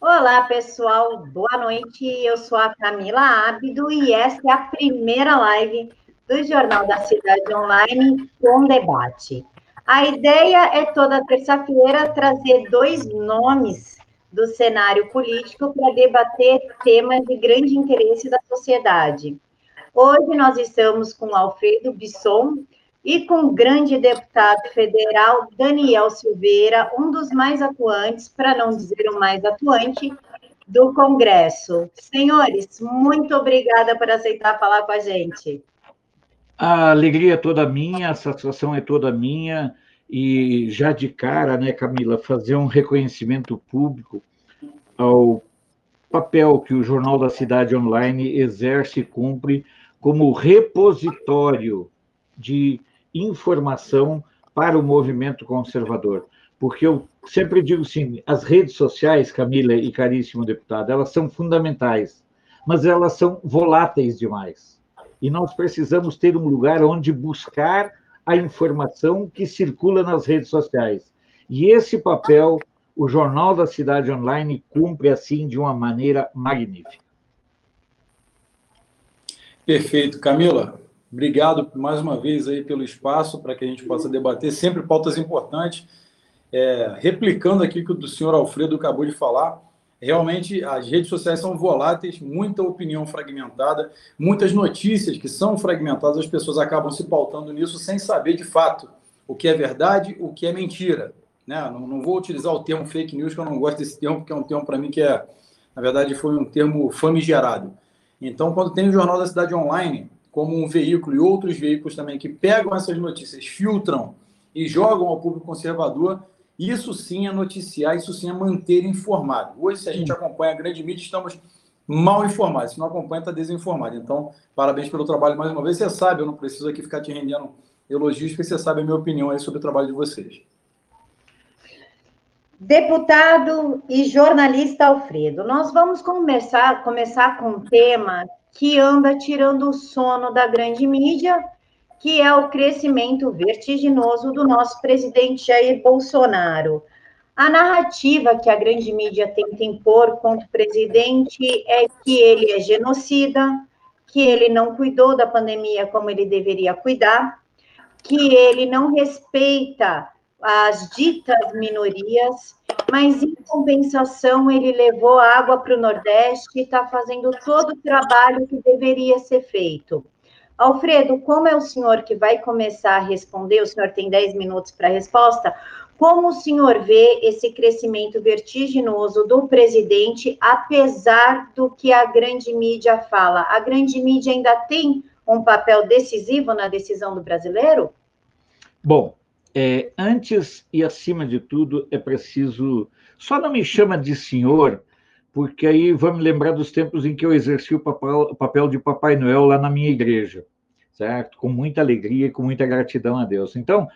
Olá, pessoal, boa noite. Eu sou a Camila Ábido e esta é a primeira live do Jornal da Cidade Online com debate. A ideia é toda terça-feira trazer dois nomes do cenário político para debater temas de grande interesse da sociedade. Hoje nós estamos com Alfredo Bisson, e com o grande deputado federal Daniel Silveira, um dos mais atuantes, para não dizer o mais atuante, do Congresso. Senhores, muito obrigada por aceitar falar com a gente. A alegria é toda minha, a satisfação é toda minha, e já de cara, né, Camila, fazer um reconhecimento público ao papel que o Jornal da Cidade Online exerce e cumpre como repositório de informação para o movimento conservador. Porque eu sempre digo assim, as redes sociais, Camila e caríssimo deputado, elas são fundamentais, mas elas são voláteis demais. E nós precisamos ter um lugar onde buscar a informação que circula nas redes sociais. E esse papel o Jornal da Cidade Online cumpre assim de uma maneira magnífica. Perfeito. Camila, Obrigado mais uma vez aí pelo espaço para que a gente possa debater sempre pautas importantes. É, replicando aqui o que o senhor Alfredo acabou de falar, realmente as redes sociais são voláteis, muita opinião fragmentada, muitas notícias que são fragmentadas, as pessoas acabam se pautando nisso sem saber de fato o que é verdade, o que é mentira. Né? Não, não vou utilizar o termo fake news, que eu não gosto desse termo, porque é um termo para mim que é, na verdade, foi um termo famigerado. Então, quando tem o Jornal da Cidade Online, como um veículo e outros veículos também que pegam essas notícias, filtram e jogam ao público conservador, isso sim é noticiar, isso sim é manter informado. Hoje, se a gente acompanha a grande mídia, estamos mal informados. Se não acompanha, está desinformado. Então, parabéns pelo trabalho mais uma vez. Você sabe, eu não preciso aqui ficar te rendendo elogios, porque você sabe a minha opinião aí sobre o trabalho de vocês. Deputado e jornalista Alfredo, nós vamos começar, começar com um tema que anda tirando o sono da grande mídia, que é o crescimento vertiginoso do nosso presidente Jair Bolsonaro. A narrativa que a grande mídia tenta impor contra o presidente é que ele é genocida, que ele não cuidou da pandemia como ele deveria cuidar, que ele não respeita as ditas minorias, mas em compensação ele levou água para o Nordeste e está fazendo todo o trabalho que deveria ser feito. Alfredo, como é o senhor que vai começar a responder? O senhor tem 10 minutos para a resposta. Como o senhor vê esse crescimento vertiginoso do presidente, apesar do que a grande mídia fala? A grande mídia ainda tem um papel decisivo na decisão do brasileiro? Bom, é, antes e acima de tudo, é preciso. Só não me chama de senhor, porque aí vamos lembrar dos tempos em que eu exerci o papel, o papel de Papai Noel lá na minha igreja, certo? Com muita alegria e com muita gratidão a Deus. Então,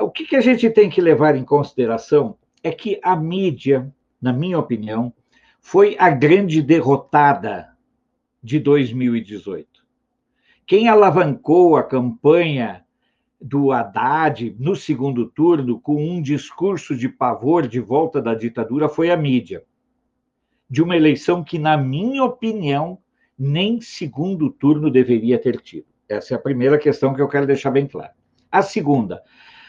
o que, que a gente tem que levar em consideração é que a mídia, na minha opinião, foi a grande derrotada de 2018. Quem alavancou a campanha do Haddad no segundo turno com um discurso de pavor de volta da ditadura foi a mídia. De uma eleição que, na minha opinião, nem segundo turno deveria ter tido. Essa é a primeira questão que eu quero deixar bem clara. A segunda,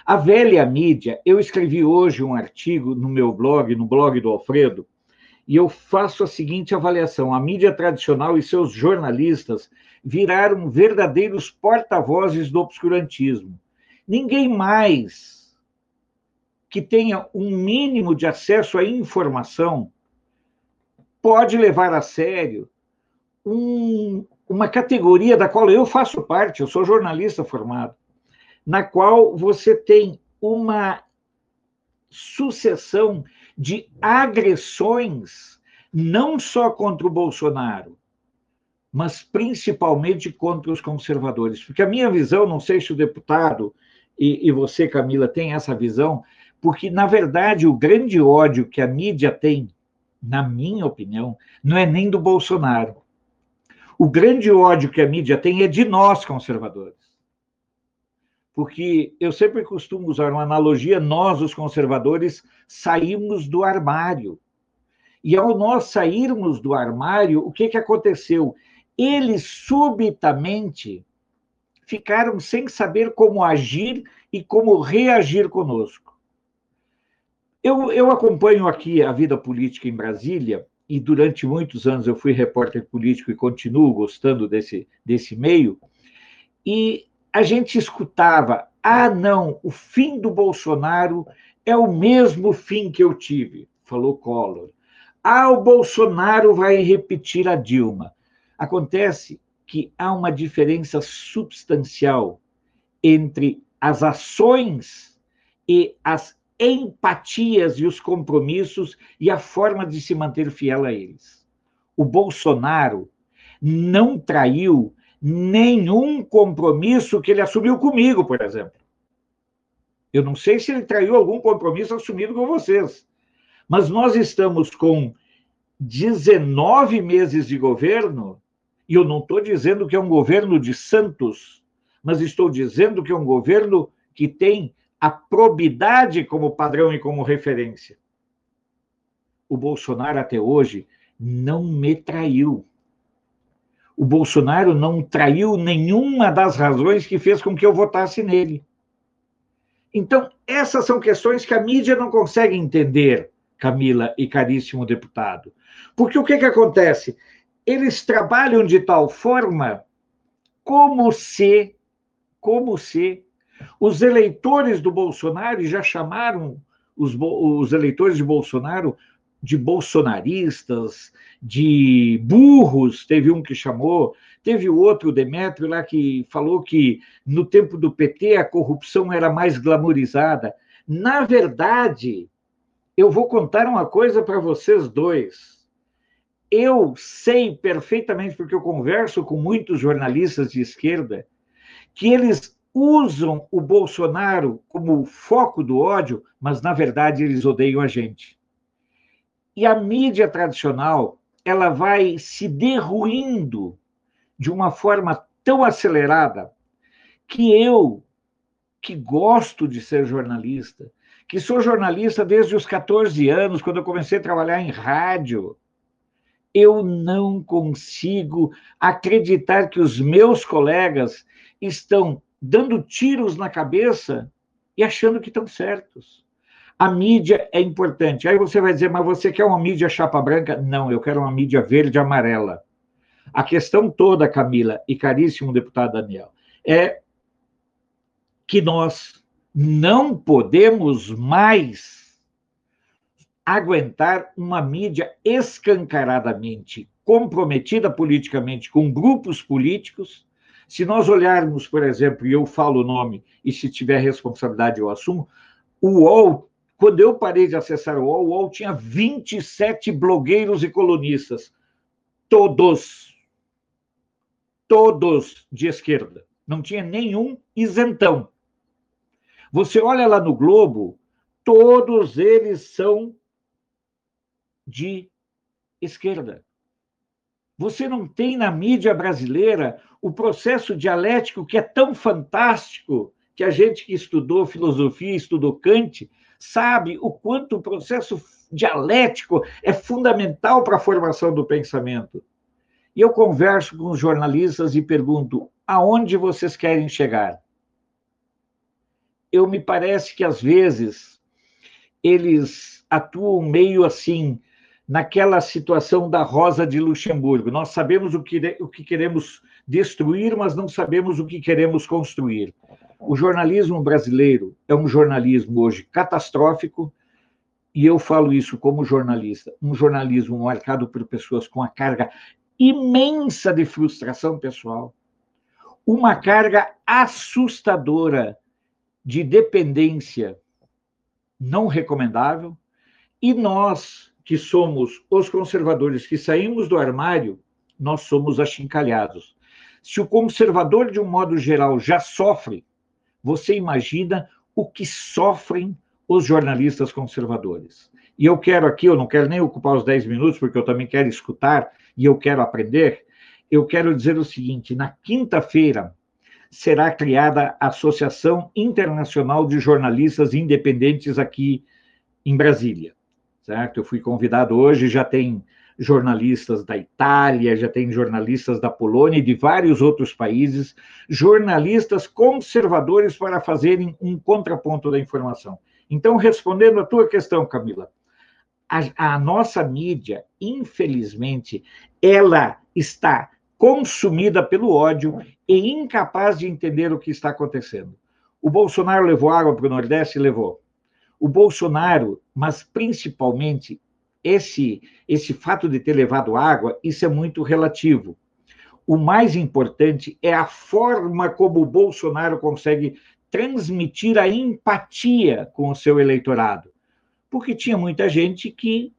a velha mídia, eu escrevi hoje um artigo no meu blog, no blog do Alfredo, e eu faço a seguinte avaliação: a mídia tradicional e seus jornalistas viraram verdadeiros porta-vozes do obscurantismo. Ninguém mais que tenha um mínimo de acesso à informação pode levar a sério um, uma categoria da qual eu faço parte, eu sou jornalista formado, na qual você tem uma sucessão de agressões, não só contra o Bolsonaro, mas principalmente contra os conservadores. Porque a minha visão, não sei se o deputado e, e você, Camila, tem essa visão, porque, na verdade, o grande ódio que a mídia tem, na minha opinião, não é nem do Bolsonaro. O grande ódio que a mídia tem é de nós, conservadores. Porque eu sempre costumo usar uma analogia: nós, os conservadores, saímos do armário. E ao nós sairmos do armário, o que, que aconteceu? Eles subitamente ficaram sem saber como agir e como reagir conosco. Eu, eu acompanho aqui a vida política em Brasília, e durante muitos anos eu fui repórter político e continuo gostando desse, desse meio, e a gente escutava: ah, não, o fim do Bolsonaro é o mesmo fim que eu tive, falou Collor. Ah, o Bolsonaro vai repetir a Dilma. Acontece que há uma diferença substancial entre as ações e as empatias e os compromissos e a forma de se manter fiel a eles. O Bolsonaro não traiu nenhum compromisso que ele assumiu comigo, por exemplo. Eu não sei se ele traiu algum compromisso assumido com vocês, mas nós estamos com 19 meses de governo, e eu não estou dizendo que é um governo de santos, mas estou dizendo que é um governo que tem a probidade como padrão e como referência. O Bolsonaro até hoje não me traiu. O Bolsonaro não traiu nenhuma das razões que fez com que eu votasse nele. Então, essas são questões que a mídia não consegue entender, Camila e caríssimo deputado. Porque o que, que acontece? Eles trabalham de tal forma como se, como se os eleitores do Bolsonaro já chamaram os, os eleitores de Bolsonaro de bolsonaristas, de burros, teve um que chamou, teve o outro, Demétrio, lá que falou que no tempo do PT a corrupção era mais glamorizada. Na verdade, eu vou contar uma coisa para vocês dois. Eu sei perfeitamente, porque eu converso com muitos jornalistas de esquerda, que eles usam o Bolsonaro como foco do ódio, mas na verdade eles odeiam a gente. E a mídia tradicional, ela vai se derruindo de uma forma tão acelerada que eu, que gosto de ser jornalista, que sou jornalista desde os 14 anos, quando eu comecei a trabalhar em rádio, eu não consigo acreditar que os meus colegas estão dando tiros na cabeça e achando que estão certos. A mídia é importante. Aí você vai dizer, mas você quer uma mídia chapa branca? Não, eu quero uma mídia verde amarela. A questão toda, Camila e caríssimo deputado Daniel, é que nós não podemos mais aguentar uma mídia escancaradamente comprometida politicamente com grupos políticos se nós olharmos, por exemplo, e eu falo o nome, e se tiver responsabilidade eu assumo, o UOL, quando eu parei de acessar o UOL, o UOL tinha 27 blogueiros e colunistas, todos, todos de esquerda. Não tinha nenhum isentão. Você olha lá no Globo, todos eles são de esquerda. Você não tem na mídia brasileira o processo dialético que é tão fantástico que a gente que estudou filosofia, estudou Kant, sabe o quanto o processo dialético é fundamental para a formação do pensamento. E eu converso com os jornalistas e pergunto: aonde vocês querem chegar? Eu me parece que às vezes eles atuam meio assim, naquela situação da Rosa de Luxemburgo. Nós sabemos o que, o que queremos destruir, mas não sabemos o que queremos construir. O jornalismo brasileiro é um jornalismo hoje catastrófico, e eu falo isso como jornalista, um jornalismo marcado por pessoas com a carga imensa de frustração pessoal, uma carga assustadora de dependência não recomendável, e nós que somos os conservadores que saímos do armário, nós somos achincalhados. Se o conservador, de um modo geral, já sofre, você imagina o que sofrem os jornalistas conservadores. E eu quero aqui, eu não quero nem ocupar os 10 minutos, porque eu também quero escutar e eu quero aprender. Eu quero dizer o seguinte: na quinta-feira será criada a Associação Internacional de Jornalistas Independentes aqui em Brasília certo? Eu fui convidado hoje, já tem jornalistas da Itália, já tem jornalistas da Polônia e de vários outros países, jornalistas conservadores para fazerem um contraponto da informação. Então, respondendo a tua questão, Camila, a, a nossa mídia, infelizmente, ela está consumida pelo ódio e incapaz de entender o que está acontecendo. O Bolsonaro levou água para o Nordeste? Levou. O Bolsonaro, mas principalmente esse, esse fato de ter levado água, isso é muito relativo. O mais importante é a forma como o Bolsonaro consegue transmitir a empatia com o seu eleitorado. Porque tinha muita gente que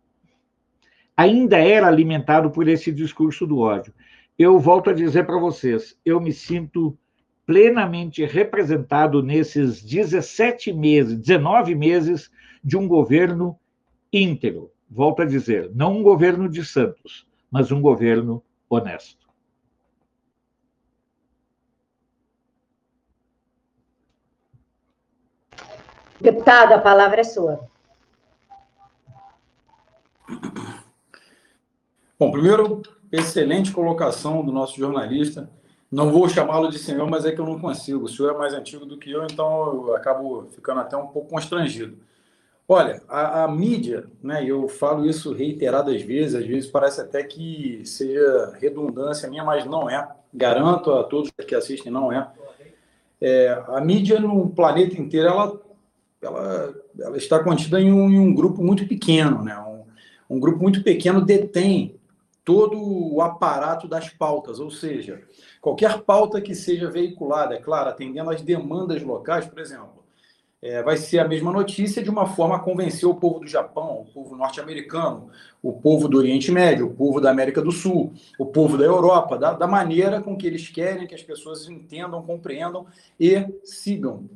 ainda era alimentado por esse discurso do ódio. Eu volto a dizer para vocês, eu me sinto plenamente representado nesses 17 meses, 19 meses de um governo íntegro. Volto a dizer, não um governo de santos, mas um governo honesto. Deputado, a palavra é sua. Bom, primeiro, excelente colocação do nosso jornalista. Não vou chamá-lo de senhor, mas é que eu não consigo. O senhor é mais antigo do que eu, então eu acabo ficando até um pouco constrangido. Olha, a, a mídia, né, eu falo isso reiteradas vezes, às vezes parece até que seja redundância minha, mas não é. Garanto a todos que assistem, não é. é a mídia no planeta inteiro, ela, ela, ela está contida em um, em um, grupo muito pequeno, né? Um, um grupo muito pequeno detém todo o aparato das pautas, ou seja, qualquer pauta que seja veiculada, é claro, atendendo às demandas locais, por exemplo, é, vai ser a mesma notícia de uma forma a convencer o povo do Japão, o povo norte-americano, o povo do Oriente Médio, o povo da América do Sul, o povo da Europa, da, da maneira com que eles querem que as pessoas entendam, compreendam e sigam.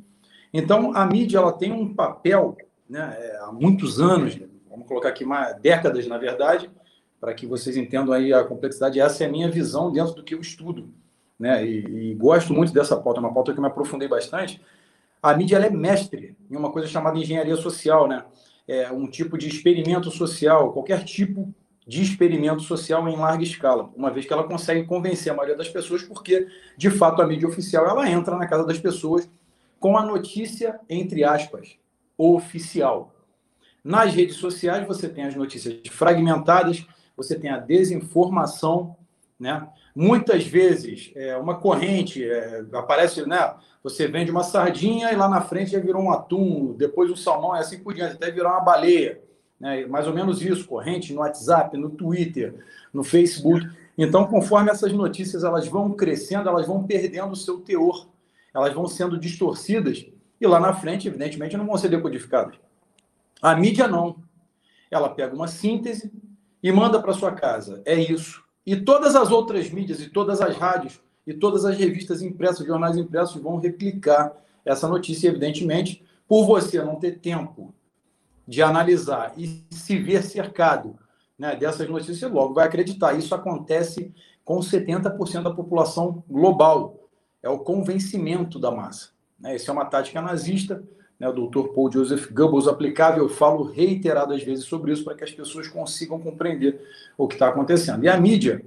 Então, a mídia ela tem um papel né, é, há muitos anos, vamos colocar aqui mais, décadas, na verdade, para que vocês entendam aí a complexidade. Essa é a minha visão dentro do que eu estudo. Né? E, e gosto muito dessa pauta, é uma pauta que eu me aprofundei bastante, a mídia é mestre em uma coisa chamada engenharia social, né? É um tipo de experimento social, qualquer tipo de experimento social em larga escala, uma vez que ela consegue convencer a maioria das pessoas, porque, de fato, a mídia oficial ela entra na casa das pessoas com a notícia, entre aspas, oficial. Nas redes sociais, você tem as notícias fragmentadas, você tem a desinformação, né? Muitas vezes, é, uma corrente é, aparece, né? Você vende uma sardinha e lá na frente já virou um atum, depois um salmão e assim por diante, até virar uma baleia. Né? Mais ou menos isso, corrente no WhatsApp, no Twitter, no Facebook. Então, conforme essas notícias elas vão crescendo, elas vão perdendo o seu teor, elas vão sendo distorcidas e lá na frente, evidentemente, não vão ser decodificadas. A mídia não. Ela pega uma síntese e manda para sua casa. É isso. E todas as outras mídias e todas as rádios e todas as revistas impressas, jornais impressos vão replicar essa notícia, evidentemente, por você não ter tempo de analisar e se ver cercado né, dessas notícias, logo vai acreditar. Isso acontece com 70% da população global. É o convencimento da massa. Né? É uma tática nazista né, o doutor Paul Joseph Goebbels aplicável, eu falo reiteradas vezes sobre isso para que as pessoas consigam compreender o que está acontecendo. E a mídia,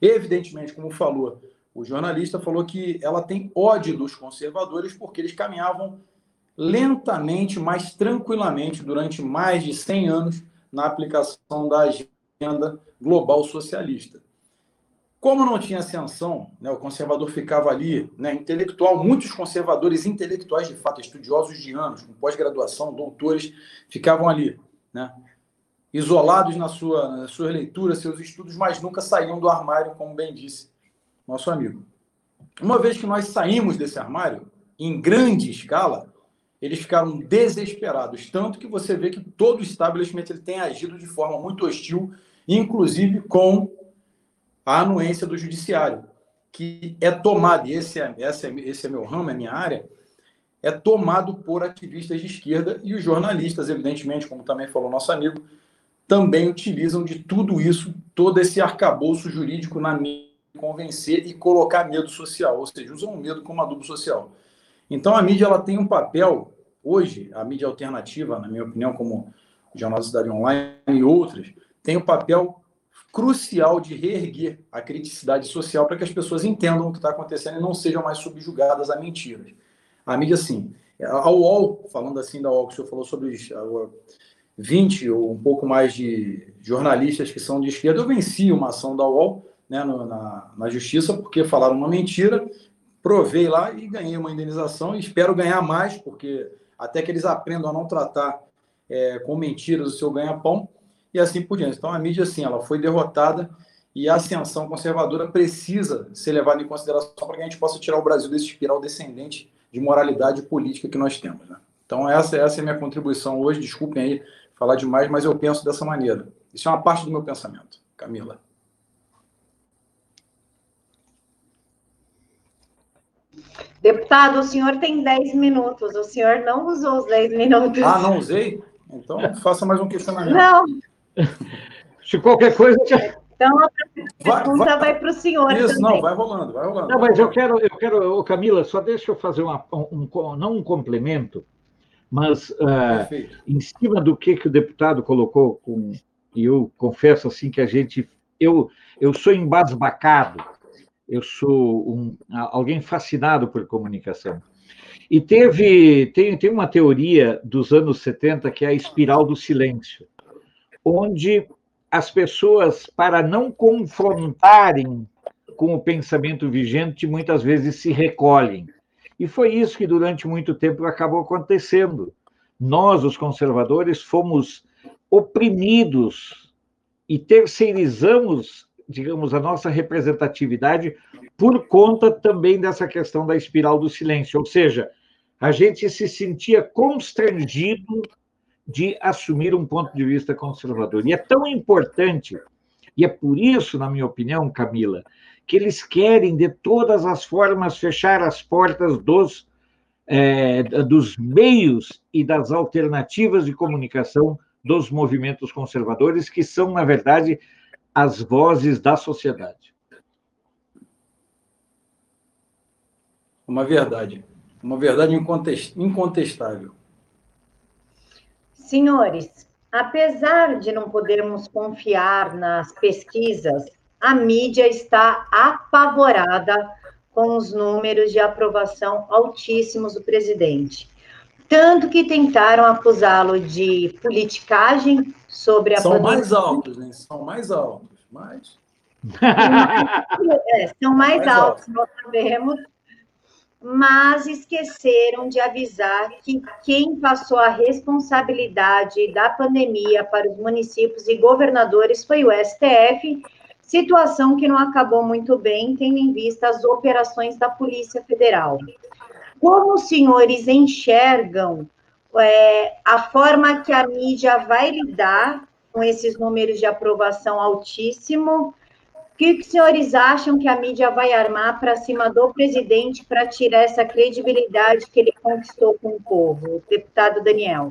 evidentemente, como falou o jornalista, falou que ela tem ódio dos conservadores porque eles caminhavam lentamente, mas tranquilamente, durante mais de 100 anos, na aplicação da agenda global socialista. Como não tinha ascensão, né, o conservador ficava ali, né, intelectual, muitos conservadores intelectuais, de fato, estudiosos de anos, com pós-graduação, doutores, ficavam ali, né, isolados na sua, na sua leitura, seus estudos, mas nunca saíam do armário, como bem disse nosso amigo. Uma vez que nós saímos desse armário, em grande escala, eles ficaram desesperados, tanto que você vê que todo o establishment ele tem agido de forma muito hostil, inclusive com a anuência do judiciário, que é tomado, e esse é, é, esse é meu ramo, é minha área, é tomado por ativistas de esquerda e os jornalistas, evidentemente, como também falou nosso amigo, também utilizam de tudo isso, todo esse arcabouço jurídico na mídia, convencer e colocar medo social, ou seja, usam o medo como adubo social. Então a mídia ela tem um papel, hoje, a mídia alternativa, na minha opinião, como Jornal da Cidade Online e outras, têm o papel crucial de reerguer a criticidade social para que as pessoas entendam o que está acontecendo e não sejam mais subjugadas a mentiras. A mídia, sim. A UOL, falando assim da UOL, que o senhor falou sobre os 20 ou um pouco mais de jornalistas que são de esquerda, eu venci uma ação da UOL né, no, na, na justiça porque falaram uma mentira, provei lá e ganhei uma indenização e espero ganhar mais, porque até que eles aprendam a não tratar é, com mentiras o seu ganha-pão, e assim por diante. Então, a mídia, sim, ela foi derrotada e a ascensão conservadora precisa ser levada em consideração para que a gente possa tirar o Brasil desse espiral descendente de moralidade política que nós temos. Né? Então, essa, essa é a minha contribuição hoje. Desculpem aí falar demais, mas eu penso dessa maneira. Isso é uma parte do meu pensamento. Camila. Deputado, o senhor tem 10 minutos. O senhor não usou os 10 minutos. Ah, não usei? Então, faça mais um questionamento. Não. Se qualquer coisa. Então, a pergunta vai, vai para o senhor. Isso, também. não, vai rolando, vai rolando. Não, mas eu quero, eu quero, Camila, só deixa eu fazer uma, um, um não um complemento, mas uh, em cima do que, que o deputado colocou, com, e eu confesso assim que a gente. Eu, eu sou embasbacado, eu sou um, alguém fascinado por comunicação. E teve tem, tem uma teoria dos anos 70 que é a espiral do silêncio, onde as pessoas, para não confrontarem com o pensamento vigente, muitas vezes se recolhem. E foi isso que durante muito tempo acabou acontecendo. Nós, os conservadores, fomos oprimidos e terceirizamos, digamos, a nossa representatividade por conta também dessa questão da espiral do silêncio. Ou seja, a gente se sentia constrangido de assumir um ponto de vista conservador. E é tão importante, e é por isso, na minha opinião, Camila, que eles querem, de todas as formas, fechar as portas dos, é, dos meios e das alternativas de comunicação dos movimentos conservadores, que são, na verdade, as vozes da sociedade. Uma verdade. Uma verdade incontestável. Senhores, apesar de não podermos confiar nas pesquisas, a mídia está apavorada com os números de aprovação altíssimos do presidente. Tanto que tentaram acusá-lo de politicagem sobre a São pandemia. mais altos, né? São mais altos, mas. É, são mais, mais altos, altos, nós sabemos, mas esqueceram de avisar que quem passou a responsabilidade da pandemia para os municípios e governadores foi o STF, situação que não acabou muito bem, tendo em vista as operações da Polícia Federal. Como os senhores enxergam é, a forma que a mídia vai lidar com esses números de aprovação altíssimo que os senhores acham que a mídia vai armar para cima do presidente para tirar essa credibilidade que ele conquistou com o povo? Deputado Daniel.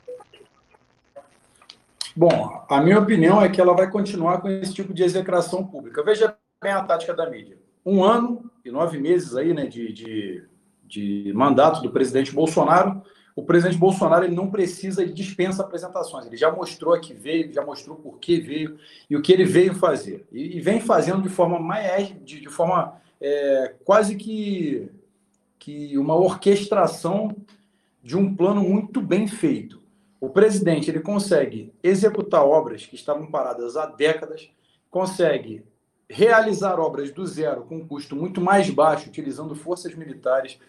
Bom, a minha opinião é que ela vai continuar com esse tipo de execração pública. Veja bem a tática da mídia. Um ano e nove meses aí, né, de, de, de mandato do presidente Bolsonaro, o presidente Bolsonaro ele não precisa de dispensa apresentações. Ele já mostrou que veio, já mostrou por que veio e o que ele veio fazer. E, e vem fazendo de forma mais, de, de forma é, quase que, que uma orquestração de um plano muito bem feito. O presidente ele consegue executar obras que estavam paradas há décadas, consegue realizar obras do zero com um custo muito mais baixo, utilizando forças militares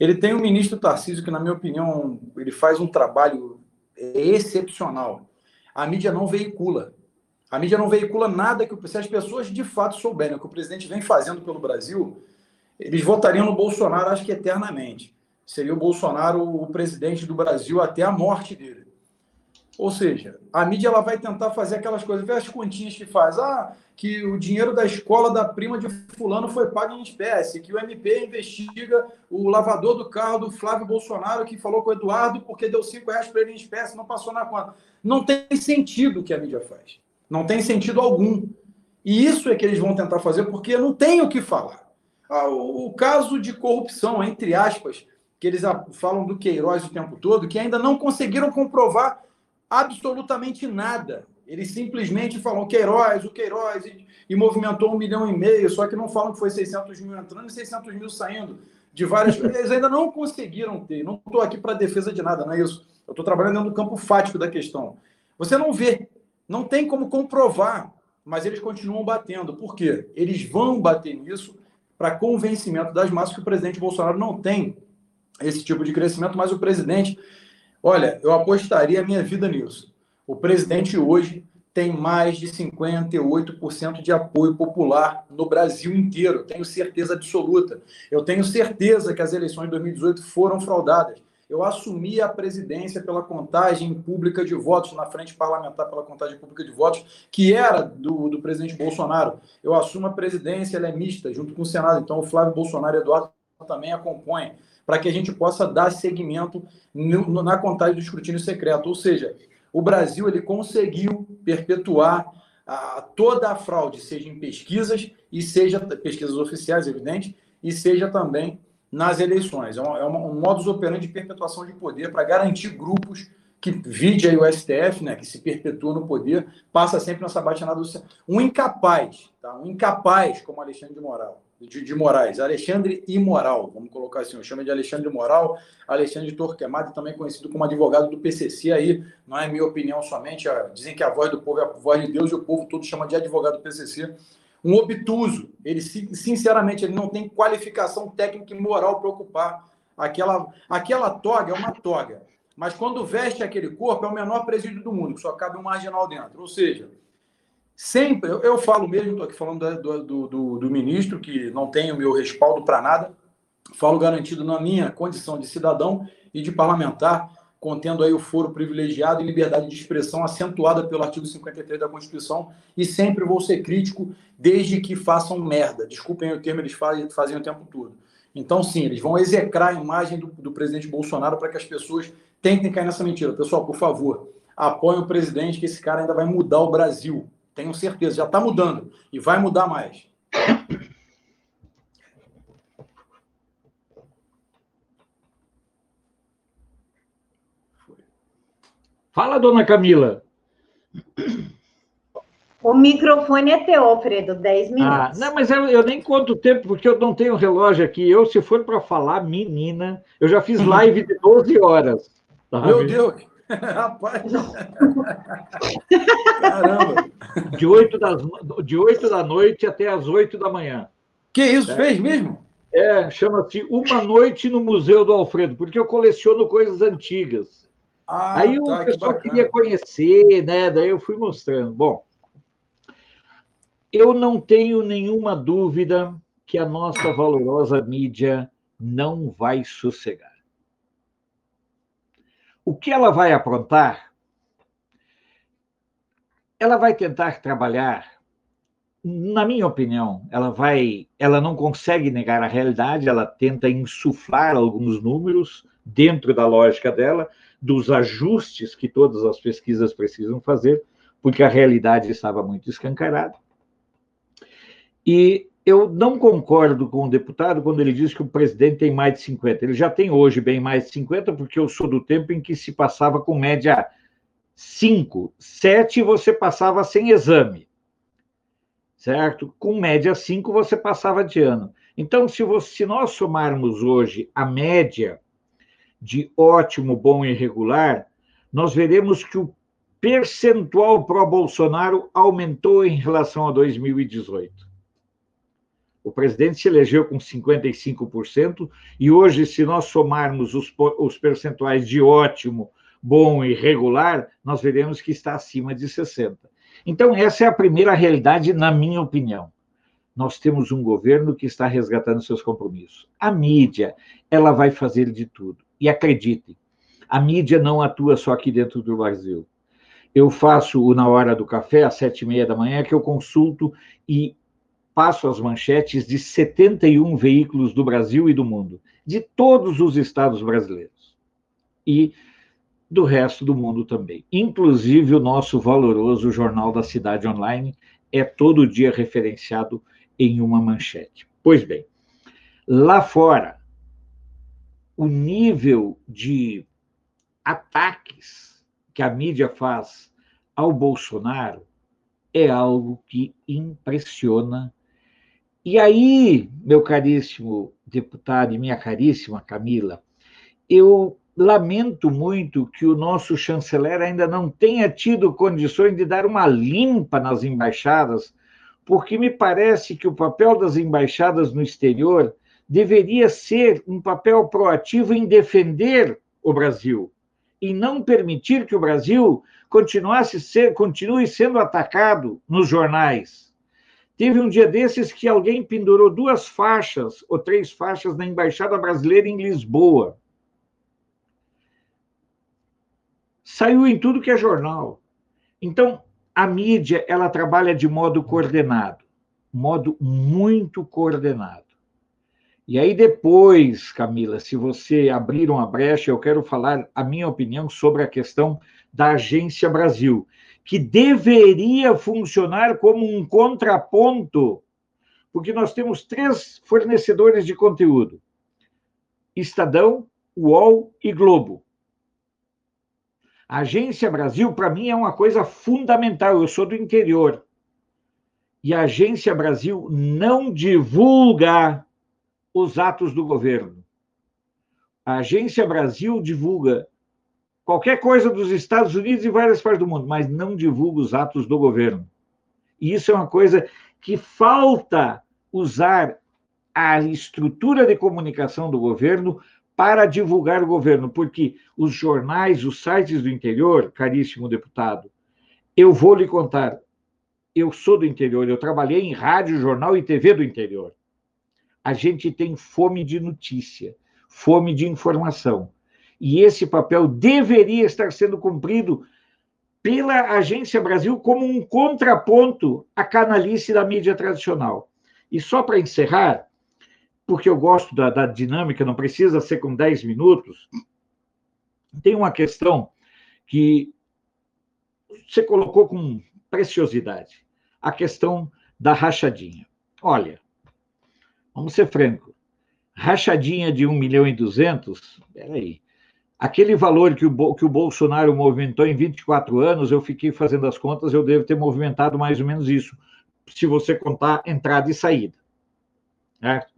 ele tem o ministro Tarcísio, que, na minha opinião, ele faz um trabalho excepcional. A mídia não veicula. A mídia não veicula nada que se as pessoas de fato souberem o que o presidente vem fazendo pelo Brasil, eles votariam no Bolsonaro, acho que eternamente. Seria o Bolsonaro o presidente do Brasil até a morte dele. Ou seja, a mídia ela vai tentar fazer aquelas coisas, ver as continhas que faz. Ah, que o dinheiro da escola da prima de fulano foi pago em espécie, que o MP investiga o lavador do carro do Flávio Bolsonaro que falou com o Eduardo porque deu cinco reais para ele em espécie, não passou na conta. Não tem sentido o que a mídia faz. Não tem sentido algum. E isso é que eles vão tentar fazer porque não tem o que falar. Ah, o, o caso de corrupção, entre aspas, que eles falam do Queiroz o tempo todo, que ainda não conseguiram comprovar absolutamente nada. Eles simplesmente falam Queiroz, o Queiroz, e, e, movimentou um milhão e meio, só que não falam que foi 600 mil entrando e 600 mil saindo de várias. Eles ainda não conseguiram ter. Não estou aqui para defesa de nada, não é isso. Eu estou trabalhando dentro do campo fático da questão. Você não vê, não tem como comprovar, mas eles continuam batendo. Por quê? Eles vão bater nisso para convencimento das massas que o presidente Bolsonaro não tem esse tipo de crescimento, mas o presidente, olha, eu apostaria a minha vida nisso. O presidente hoje tem mais de 58% de apoio popular no Brasil inteiro. Tenho certeza absoluta. Eu tenho certeza que as eleições de 2018 foram fraudadas. Eu assumi a presidência pela contagem pública de votos, na frente parlamentar pela contagem pública de votos, que era do, do presidente Bolsonaro. Eu assumo a presidência, ela é mista, junto com o Senado. Então, o Flávio Bolsonaro e Eduardo também acompanham, para que a gente possa dar seguimento no, na contagem do escrutínio secreto. Ou seja, o Brasil ele conseguiu perpetuar a, toda a fraude, seja em pesquisas, e seja pesquisas oficiais, evidente, e seja também nas eleições. É, uma, é um modus operandi de perpetuação de poder para garantir grupos que vide aí o STF, né, que se perpetua no poder, passa sempre nessa batinada do um incapaz, tá? Um incapaz como Alexandre de Moraes de, de Moraes, Alexandre Imoral, vamos colocar assim, eu chamo de Alexandre Moral, Alexandre Torquemada, também conhecido como advogado do PCC, aí. Não é minha opinião somente, dizem que a voz do povo é a voz de Deus e o povo todo chama de advogado do PCC, um obtuso, ele sinceramente ele não tem qualificação técnica e moral para ocupar. Aquela, aquela toga, é uma toga, mas quando veste aquele corpo é o menor presídio do mundo, que só cabe um marginal dentro, ou seja, Sempre, eu, eu falo mesmo, estou aqui falando do, do, do, ministro, que não tem o meu respaldo para nada, falo garantido na minha condição de cidadão e de parlamentar, contendo aí o foro privilegiado e liberdade de expressão acentuada pelo artigo 53 da Constituição, e sempre vou ser crítico desde que façam merda. Desculpem o termo, eles fazem, fazem o tempo todo. Então, sim, eles vão execrar a imagem do, do presidente Bolsonaro para que as pessoas tentem cair nessa mentira. Pessoal, por favor, apoiem o presidente, que esse cara ainda vai mudar o Brasil. Tenho certeza, já está mudando e vai mudar mais. Fala, dona Camila. O microfone é teu, Alfredo, 10 minutos. Ah, não, mas eu, eu, nem conto o tempo, porque eu não tenho relógio aqui. Eu, se for para falar, menina, eu já fiz live de 12 horas. Tá Meu Deus! Rapaz! Caramba! De 8, das, de 8 da noite até as 8 da manhã. Que isso, é. fez mesmo? É, chama-se Uma Noite no Museu do Alfredo, porque eu coleciono coisas antigas. Ah, Aí tá, o pessoal que queria conhecer, né? Daí eu fui mostrando. Bom, eu não tenho nenhuma dúvida que a nossa valorosa mídia não vai sossegar. O que ela vai aprontar? Ela vai tentar trabalhar, na minha opinião, ela vai, ela não consegue negar a realidade, ela tenta insuflar alguns números dentro da lógica dela, dos ajustes que todas as pesquisas precisam fazer, porque a realidade estava muito escancarada. E eu não concordo com o deputado quando ele diz que o presidente tem mais de 50. Ele já tem hoje bem mais de 50, porque eu sou do tempo em que se passava com média 5, 7 você passava sem exame, certo? Com média 5 você passava de ano. Então, se, você, se nós somarmos hoje a média de ótimo, bom e regular, nós veremos que o percentual pró-Bolsonaro aumentou em relação a 2018. O presidente se elegeu com 55%, e hoje, se nós somarmos os, os percentuais de ótimo, bom e regular, nós veremos que está acima de 60%. Então, essa é a primeira realidade, na minha opinião. Nós temos um governo que está resgatando seus compromissos. A mídia, ela vai fazer de tudo. E acreditem, a mídia não atua só aqui dentro do Brasil. Eu faço o Na Hora do Café, às sete e meia da manhã, que eu consulto e passo as manchetes de 71 veículos do Brasil e do mundo, de todos os estados brasileiros. E do resto do mundo também. Inclusive, o nosso valoroso Jornal da Cidade Online é todo dia referenciado em uma manchete. Pois bem, lá fora, o nível de ataques que a mídia faz ao Bolsonaro é algo que impressiona. E aí, meu caríssimo deputado e minha caríssima Camila, eu lamento muito que o nosso chanceler ainda não tenha tido condições de dar uma limpa nas embaixadas, porque me parece que o papel das embaixadas no exterior deveria ser um papel proativo em defender o Brasil e não permitir que o Brasil continuasse ser, continue sendo atacado nos jornais. Teve um dia desses que alguém pendurou duas faixas ou três faixas na embaixada brasileira em Lisboa. Saiu em tudo que é jornal. Então, a mídia, ela trabalha de modo coordenado, modo muito coordenado. E aí depois, Camila, se você abrir uma brecha, eu quero falar a minha opinião sobre a questão da Agência Brasil, que deveria funcionar como um contraponto, porque nós temos três fornecedores de conteúdo: Estadão, UOL e Globo. A Agência Brasil, para mim, é uma coisa fundamental. Eu sou do interior. E a Agência Brasil não divulga os atos do governo. A Agência Brasil divulga qualquer coisa dos Estados Unidos e várias partes do mundo, mas não divulga os atos do governo. E isso é uma coisa que falta usar a estrutura de comunicação do governo para divulgar o governo, porque os jornais, os sites do interior, caríssimo deputado, eu vou lhe contar, eu sou do interior, eu trabalhei em rádio, jornal e TV do interior. A gente tem fome de notícia, fome de informação. E esse papel deveria estar sendo cumprido pela Agência Brasil como um contraponto à canalice da mídia tradicional. E só para encerrar, porque eu gosto da, da dinâmica, não precisa ser com 10 minutos. Tem uma questão que você colocou com preciosidade: a questão da rachadinha. Olha, vamos ser franco, rachadinha de 1 milhão e 200, peraí, aquele valor que o, que o Bolsonaro movimentou em 24 anos, eu fiquei fazendo as contas, eu devo ter movimentado mais ou menos isso, se você contar entrada e saída. Certo?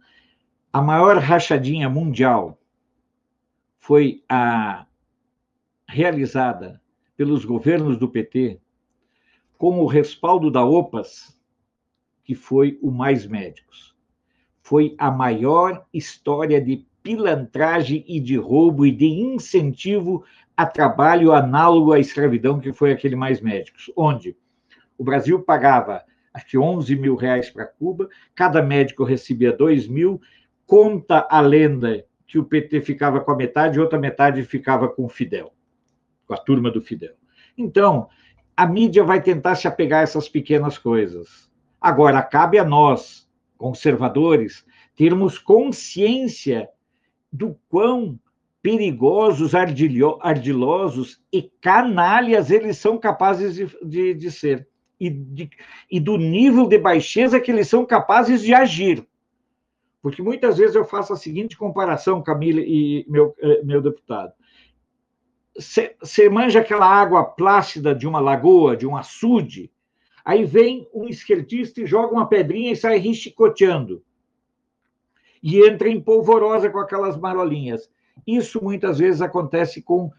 A maior rachadinha mundial foi a realizada pelos governos do PT com o respaldo da OPAS, que foi o Mais Médicos. Foi a maior história de pilantragem e de roubo e de incentivo a trabalho análogo à escravidão, que foi aquele Mais Médicos, onde o Brasil pagava acho que 11 mil reais para Cuba, cada médico recebia 2 mil, Conta a lenda que o PT ficava com a metade e outra metade ficava com o Fidel, com a turma do Fidel. Então, a mídia vai tentar se apegar a essas pequenas coisas. Agora, cabe a nós, conservadores, termos consciência do quão perigosos, ardilosos e canalhas eles são capazes de, de, de ser. E, de, e do nível de baixeza que eles são capazes de agir. Porque muitas vezes eu faço a seguinte comparação, Camila e meu, eh, meu deputado. Você manja aquela água plácida de uma lagoa, de um açude, aí vem um esquerdista e joga uma pedrinha e sai richicoteando. E entra em polvorosa com aquelas marolinhas. Isso muitas vezes acontece com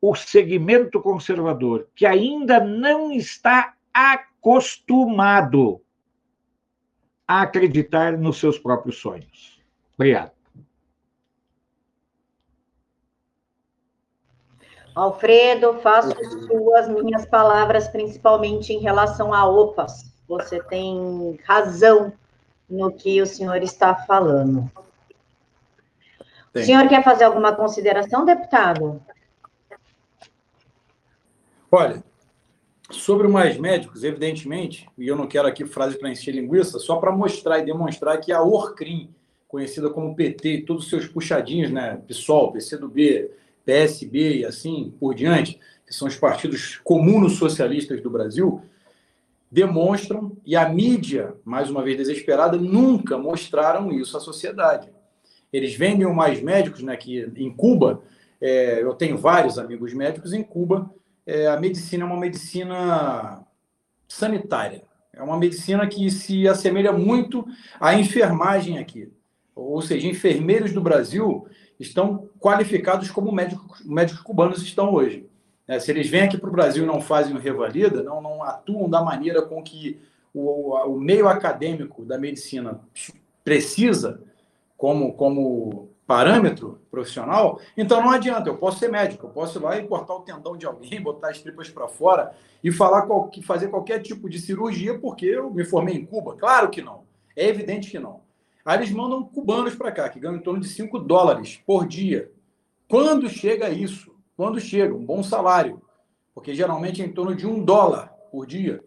o segmento conservador, que ainda não está acostumado a acreditar nos seus próprios sonhos. Obrigado. Alfredo, faço suas minhas palavras, principalmente em relação a OPAS. Você tem razão no que o senhor está falando. Tem. O senhor quer fazer alguma consideração, deputado? Olha, Sobre o Mais Médicos, evidentemente, e eu não quero aqui frase para encher linguiça, só para mostrar e demonstrar que a Orcrim, conhecida como PT e todos os seus puxadinhos, né, PSOL, PCdoB, PSB e assim por diante, que são os partidos comunos-socialistas do Brasil, demonstram, e a mídia, mais uma vez desesperada, nunca mostraram isso à sociedade. Eles vendem Mais Médicos, né, que em Cuba, é, eu tenho vários amigos médicos em Cuba, é, a medicina é uma medicina sanitária. É uma medicina que se assemelha muito à enfermagem aqui. Ou seja, enfermeiros do Brasil estão qualificados como médicos, médicos cubanos estão hoje. É, se eles vêm aqui para o Brasil e não fazem o revalida, não, não atuam da maneira com que o, o meio acadêmico da medicina precisa, como, como parâmetro profissional, então não adianta, eu posso ser médico, eu posso ir lá e cortar o tendão de alguém, botar as tripas para fora e falar qual, fazer qualquer tipo de cirurgia porque eu me formei em Cuba. Claro que não. É evidente que não. Aí eles mandam cubanos para cá, que ganham em torno de 5 dólares por dia. Quando chega isso? Quando chega? Um bom salário. Porque geralmente é em torno de um dólar por dia.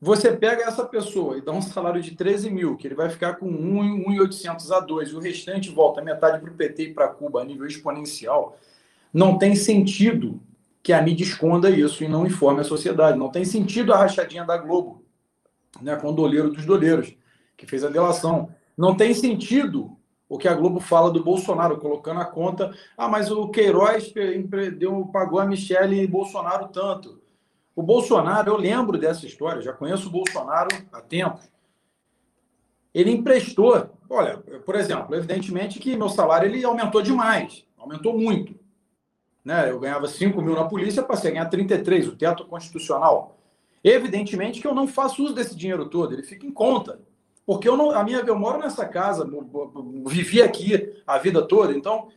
Você pega essa pessoa e dá um salário de 13 mil, que ele vai ficar com 1,800 a 2, e o restante volta metade para o PT e para Cuba a nível exponencial. Não tem sentido que a mídia esconda isso e não informe a sociedade. Não tem sentido a rachadinha da Globo, né, com o doleiro dos doleiros, que fez a delação. Não tem sentido o que a Globo fala do Bolsonaro, colocando a conta. Ah, mas o Queiroz deu, pagou a Michele Bolsonaro tanto. O Bolsonaro, eu lembro dessa história, já conheço o Bolsonaro há tempo. Ele emprestou, olha, por exemplo, evidentemente que meu salário ele aumentou demais, aumentou muito. Né? Eu ganhava 5 mil na polícia, passei a ganhar 33, o teto constitucional. Evidentemente que eu não faço uso desse dinheiro todo, ele fica em conta. Porque eu, não, a minha, eu moro nessa casa, vivi aqui a vida toda, então,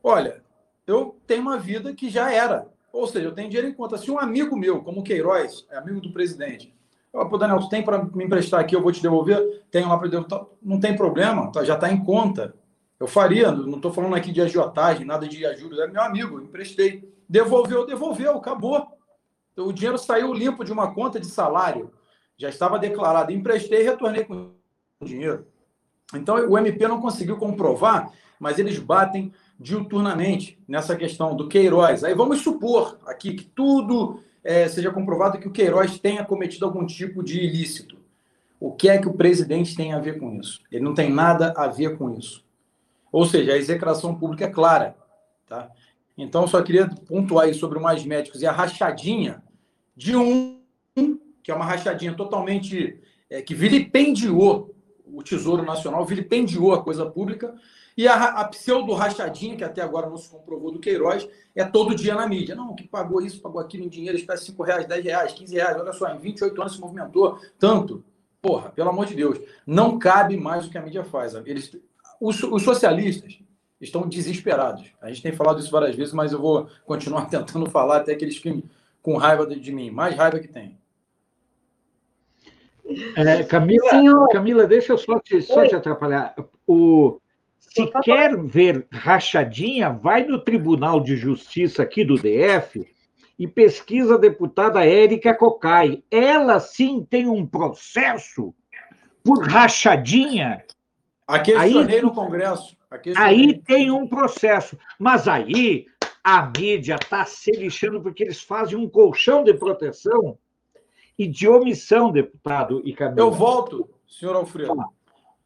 olha, eu tenho uma vida que já era. Ou seja, eu tenho dinheiro em conta. Se um amigo meu, como Queiroz, é amigo do presidente, Pô, Daniel, tu tem para me emprestar aqui, eu vou te devolver? Tenho lá para devolver. Não tem problema, tá, já está em conta. Eu faria, não estou falando aqui de agiotagem, nada de ajuda. É meu amigo, emprestei. Devolveu, devolveu, acabou. O dinheiro saiu limpo de uma conta de salário. Já estava declarado. Emprestei e retornei com o dinheiro. Então, o MP não conseguiu comprovar, mas eles batem diuturnamente nessa questão do Queiroz. Aí vamos supor aqui que tudo é, seja comprovado que o Queiroz tenha cometido algum tipo de ilícito. O que é que o presidente tem a ver com isso? Ele não tem nada a ver com isso. Ou seja, a execração pública é clara. Tá? Então, só queria pontuar aí sobre o Mais Médicos e a rachadinha de um, que é uma rachadinha totalmente é, que vilipendiou o Tesouro Nacional, vilipendiou a coisa pública, e a, a pseudo-rachadinha, que até agora não se comprovou do Queiroz, é todo dia na mídia. Não, que pagou isso, pagou aquilo em dinheiro, espécie 5 reais, 10 reais, 15 reais. Olha só, em 28 anos se movimentou tanto. Porra, pelo amor de Deus. Não cabe mais o que a mídia faz. Eles, os, os socialistas estão desesperados. A gente tem falado isso várias vezes, mas eu vou continuar tentando falar até que eles fiquem com raiva de, de mim. Mais raiva que tem. É, Camila, Camila, deixa eu só te, só te atrapalhar. O, se quer ver rachadinha, vai no Tribunal de Justiça aqui do DF e pesquisa a deputada Érica Cocai. Ela sim tem um processo por rachadinha. Aqui aí, no Congresso. Aí tem um processo. Mas aí a mídia está se lixando porque eles fazem um colchão de proteção e de omissão, deputado e. Eu volto, senhor Alfredo.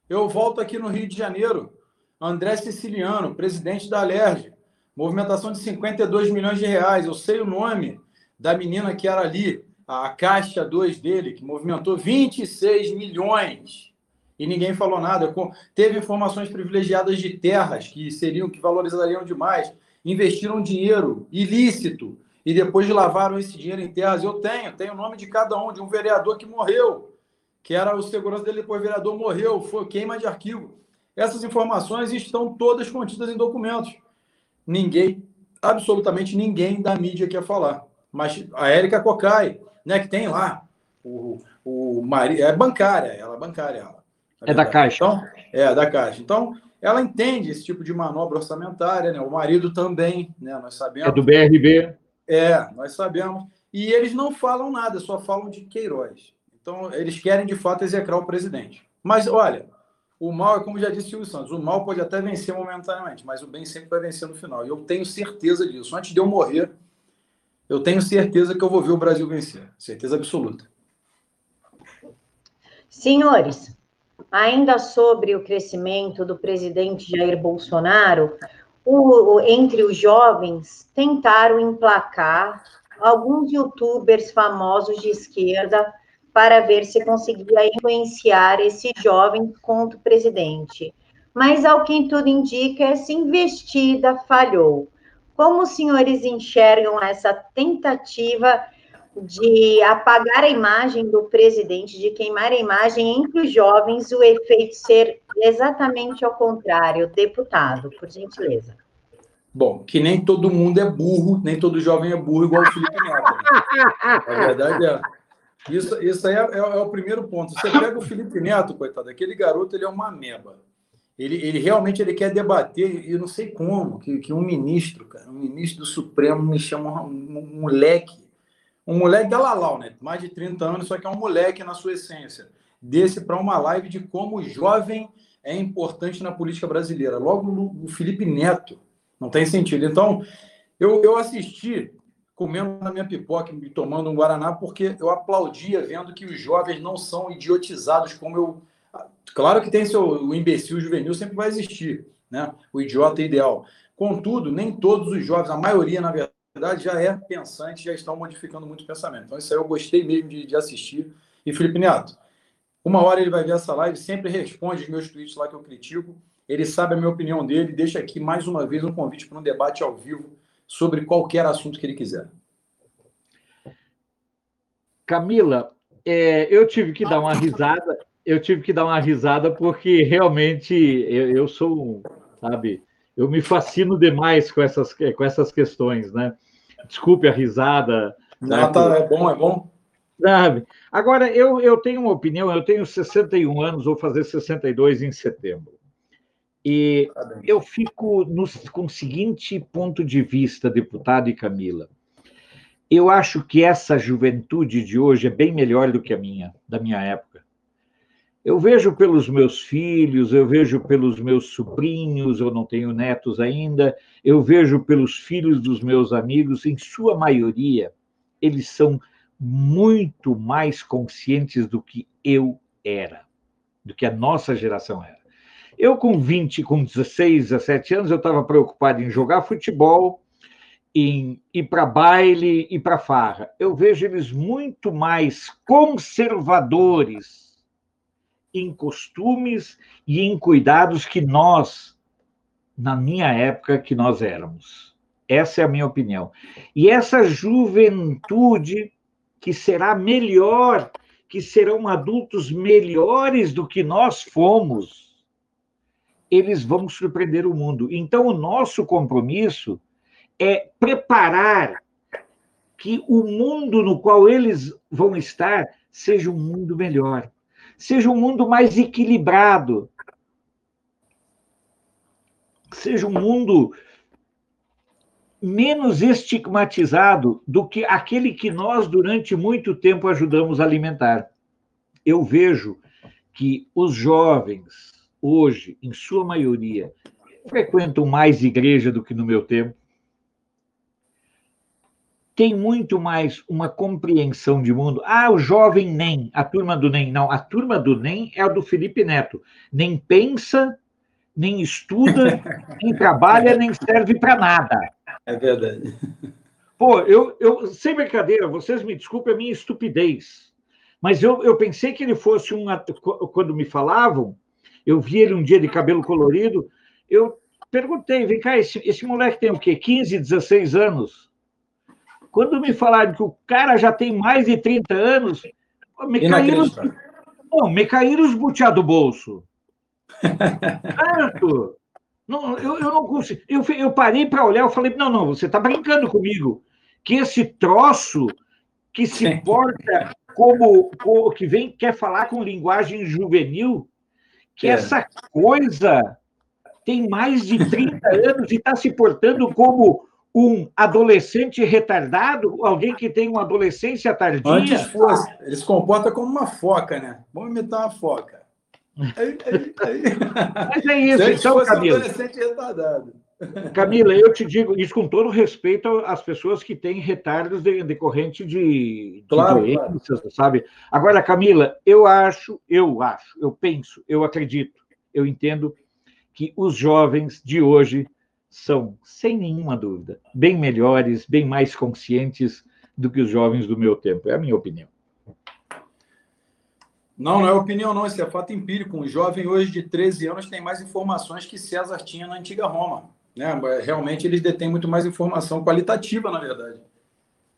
Eu volto aqui no Rio de Janeiro. André Siciliano, presidente da Alerj. Movimentação de 52 milhões de reais. Eu sei o nome da menina que era ali, a caixa 2 dele, que movimentou 26 milhões. E ninguém falou nada. Teve informações privilegiadas de terras que seriam, que valorizariam demais. Investiram dinheiro ilícito e depois lavaram esse dinheiro em terras. Eu tenho, tenho o nome de cada um, de um vereador que morreu, que era o segurança dele, depois o vereador morreu, foi queima de arquivo. Essas informações estão todas contidas em documentos. Ninguém, absolutamente ninguém da mídia quer falar. Mas a Érica Cocai, né, que tem lá o, o marido, é bancária, ela é bancária. Ela, é da Caixa. Então, é, da Caixa. Então, ela entende esse tipo de manobra orçamentária, né? O marido também, né? Nós sabemos. É do BRB. É, nós sabemos. E eles não falam nada, só falam de Queiroz. Então, eles querem, de fato, execrar o presidente. Mas, olha, o mal é como já disse o Santos, o mal pode até vencer momentaneamente, mas o bem sempre vai vencer no final. E eu tenho certeza disso. Antes de eu morrer, eu tenho certeza que eu vou ver o Brasil vencer. Certeza absoluta. Senhores, ainda sobre o crescimento do presidente Jair Bolsonaro, o, entre os jovens, tentaram emplacar alguns youtubers famosos de esquerda para ver se conseguia influenciar esse jovem contra o presidente. Mas, ao que tudo indica, essa investida falhou. Como os senhores enxergam essa tentativa de apagar a imagem do presidente, de queimar a imagem entre os jovens, o efeito ser exatamente ao contrário? Deputado, por gentileza. Bom, que nem todo mundo é burro, nem todo jovem é burro, igual o Felipe Neto. Né? A verdade é. Isso, isso aí é, é, é, o primeiro ponto. Você pega o Felipe Neto, coitado, aquele garoto, ele é uma meba. Ele, ele realmente ele quer debater, eu não sei como, que, que um ministro, cara, um ministro do Supremo me chama um, um moleque, um moleque galalau, né? Mais de 30 anos, só que é um moleque na sua essência. Desse para uma live de como o jovem é importante na política brasileira. Logo o Felipe Neto. Não tem sentido. Então, eu, eu assisti comendo na minha pipoca e tomando um Guaraná, porque eu aplaudia vendo que os jovens não são idiotizados como eu. Claro que tem seu o imbecil juvenil, sempre vai existir, né? O idiota ideal. Contudo, nem todos os jovens, a maioria, na verdade, já é pensante, já estão modificando muito o pensamento. Então, isso aí eu gostei mesmo de, de assistir. E Felipe Neto, uma hora ele vai ver essa live, sempre responde os meus tweets lá que eu critico. Ele sabe a minha opinião dele. Deixa aqui mais uma vez um convite para um debate ao vivo sobre qualquer assunto que ele quiser. Camila, é, eu tive que dar uma risada, eu tive que dar uma risada porque realmente eu, eu sou, sabe, eu me fascino demais com essas, com essas questões, né? Desculpe a risada. Não, né? tá, é bom, é bom. Sabe? Agora, eu, eu tenho uma opinião, eu tenho 61 anos, vou fazer 62 em setembro. E eu fico no, com o seguinte ponto de vista, deputado e Camila. Eu acho que essa juventude de hoje é bem melhor do que a minha, da minha época. Eu vejo pelos meus filhos, eu vejo pelos meus sobrinhos, eu não tenho netos ainda, eu vejo pelos filhos dos meus amigos, em sua maioria, eles são muito mais conscientes do que eu era, do que a nossa geração era. Eu, com 20, com 16, 17 anos, eu estava preocupado em jogar futebol, em ir para baile e para farra. Eu vejo eles muito mais conservadores em costumes e em cuidados que nós, na minha época, que nós éramos. Essa é a minha opinião. E essa juventude que será melhor, que serão adultos melhores do que nós fomos, eles vão surpreender o mundo. Então, o nosso compromisso é preparar que o mundo no qual eles vão estar seja um mundo melhor, seja um mundo mais equilibrado, seja um mundo menos estigmatizado do que aquele que nós, durante muito tempo, ajudamos a alimentar. Eu vejo que os jovens, hoje, em sua maioria, frequentam mais igreja do que no meu tempo, tem muito mais uma compreensão de mundo. Ah, o jovem NEM, a turma do NEM. Não, a turma do NEM é a do Felipe Neto. Nem pensa, nem estuda, nem trabalha, nem serve para nada. É verdade. Pô, eu, eu, sem brincadeira, vocês me desculpem a minha estupidez, mas eu, eu pensei que ele fosse um. Quando me falavam, eu vi ele um dia de cabelo colorido. Eu perguntei, vem cá, esse, esse moleque tem o quê? 15, 16 anos? Quando me falaram que o cara já tem mais de 30 anos, me caíram, não, me caíram os butiá do bolso. Certo? Não, eu, eu não consigo. Eu, eu parei para olhar, eu falei, não, não, você está brincando comigo. Que esse troço que se porta como, como que vem, quer falar com linguagem juvenil, que é. essa coisa tem mais de 30 anos e está se portando como um adolescente retardado, alguém que tem uma adolescência tardia. Antes fosse, ele se comporta como uma foca, né? Vamos imitar uma foca. Aí, aí, aí. Mas é isso, então, Camila. adolescente retardado. Camila, eu te digo isso com todo respeito às pessoas que têm retardos decorrente de, de claro, doenças, claro. sabe? Agora, Camila, eu acho, eu acho, eu penso, eu acredito, eu entendo que os jovens de hoje são, sem nenhuma dúvida, bem melhores, bem mais conscientes do que os jovens do meu tempo. É a minha opinião. Não, não é opinião, não. Isso é fato empírico. Um jovem hoje de 13 anos tem mais informações que César tinha na antiga Roma. Né? Realmente eles detêm muito mais informação qualitativa, na verdade.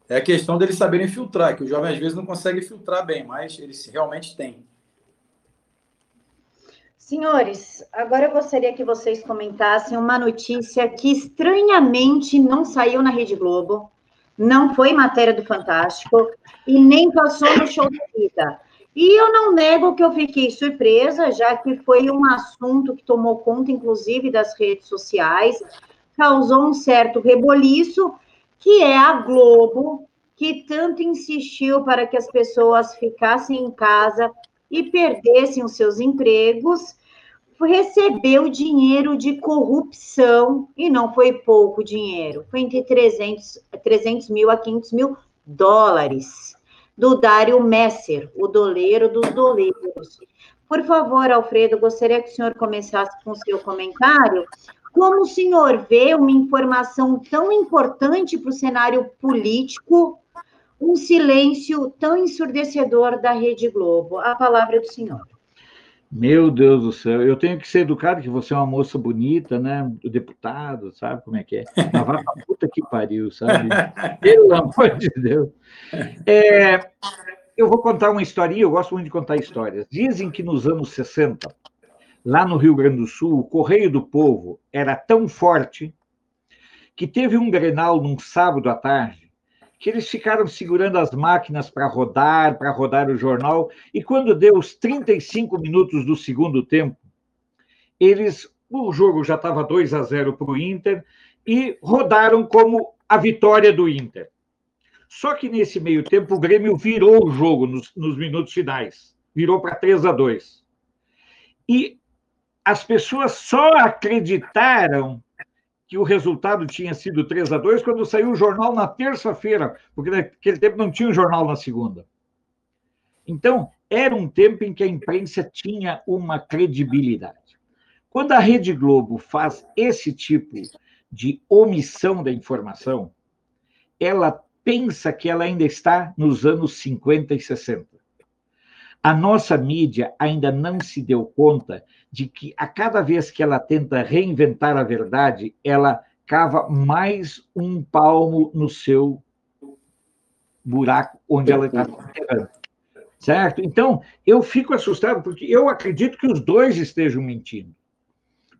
É a questão deles saberem filtrar, que o jovem às vezes não consegue filtrar bem, mas eles realmente têm. Senhores, agora eu gostaria que vocês comentassem uma notícia que estranhamente não saiu na Rede Globo, não foi matéria do Fantástico e nem passou no show da vida. E eu não nego que eu fiquei surpresa, já que foi um assunto que tomou conta, inclusive, das redes sociais, causou um certo reboliço, que é a Globo, que tanto insistiu para que as pessoas ficassem em casa e perdessem os seus empregos, recebeu dinheiro de corrupção, e não foi pouco dinheiro, foi entre 300, 300 mil a 500 mil dólares do Dário Messer, o doleiro dos doleiros. Por favor, Alfredo, gostaria que o senhor começasse com o seu comentário. Como o senhor vê uma informação tão importante para o cenário político, um silêncio tão ensurdecedor da Rede Globo? A palavra é do senhor. Meu Deus do céu, eu tenho que ser educado, que você é uma moça bonita, né? O deputado, sabe como é que é? Mas vai pra puta que pariu, sabe? Pelo amor de Deus. É, eu vou contar uma historinha, eu gosto muito de contar histórias. Dizem que nos anos 60, lá no Rio Grande do Sul, o Correio do Povo era tão forte que teve um Grenal num sábado à tarde que eles ficaram segurando as máquinas para rodar, para rodar o jornal, e quando deu os 35 minutos do segundo tempo, eles o jogo já estava 2 a 0 para o Inter e rodaram como a vitória do Inter. Só que nesse meio tempo o Grêmio virou o jogo nos, nos minutos finais, virou para 3 a 2. E as pessoas só acreditaram que o resultado tinha sido 3 a 2 quando saiu o jornal na terça-feira, porque naquele tempo não tinha o jornal na segunda. Então, era um tempo em que a imprensa tinha uma credibilidade. Quando a Rede Globo faz esse tipo de omissão da informação, ela pensa que ela ainda está nos anos 50 e 60. A nossa mídia ainda não se deu conta de que a cada vez que ela tenta reinventar a verdade, ela cava mais um palmo no seu buraco onde ela está enterrando. Certo? Então, eu fico assustado, porque eu acredito que os dois estejam mentindo.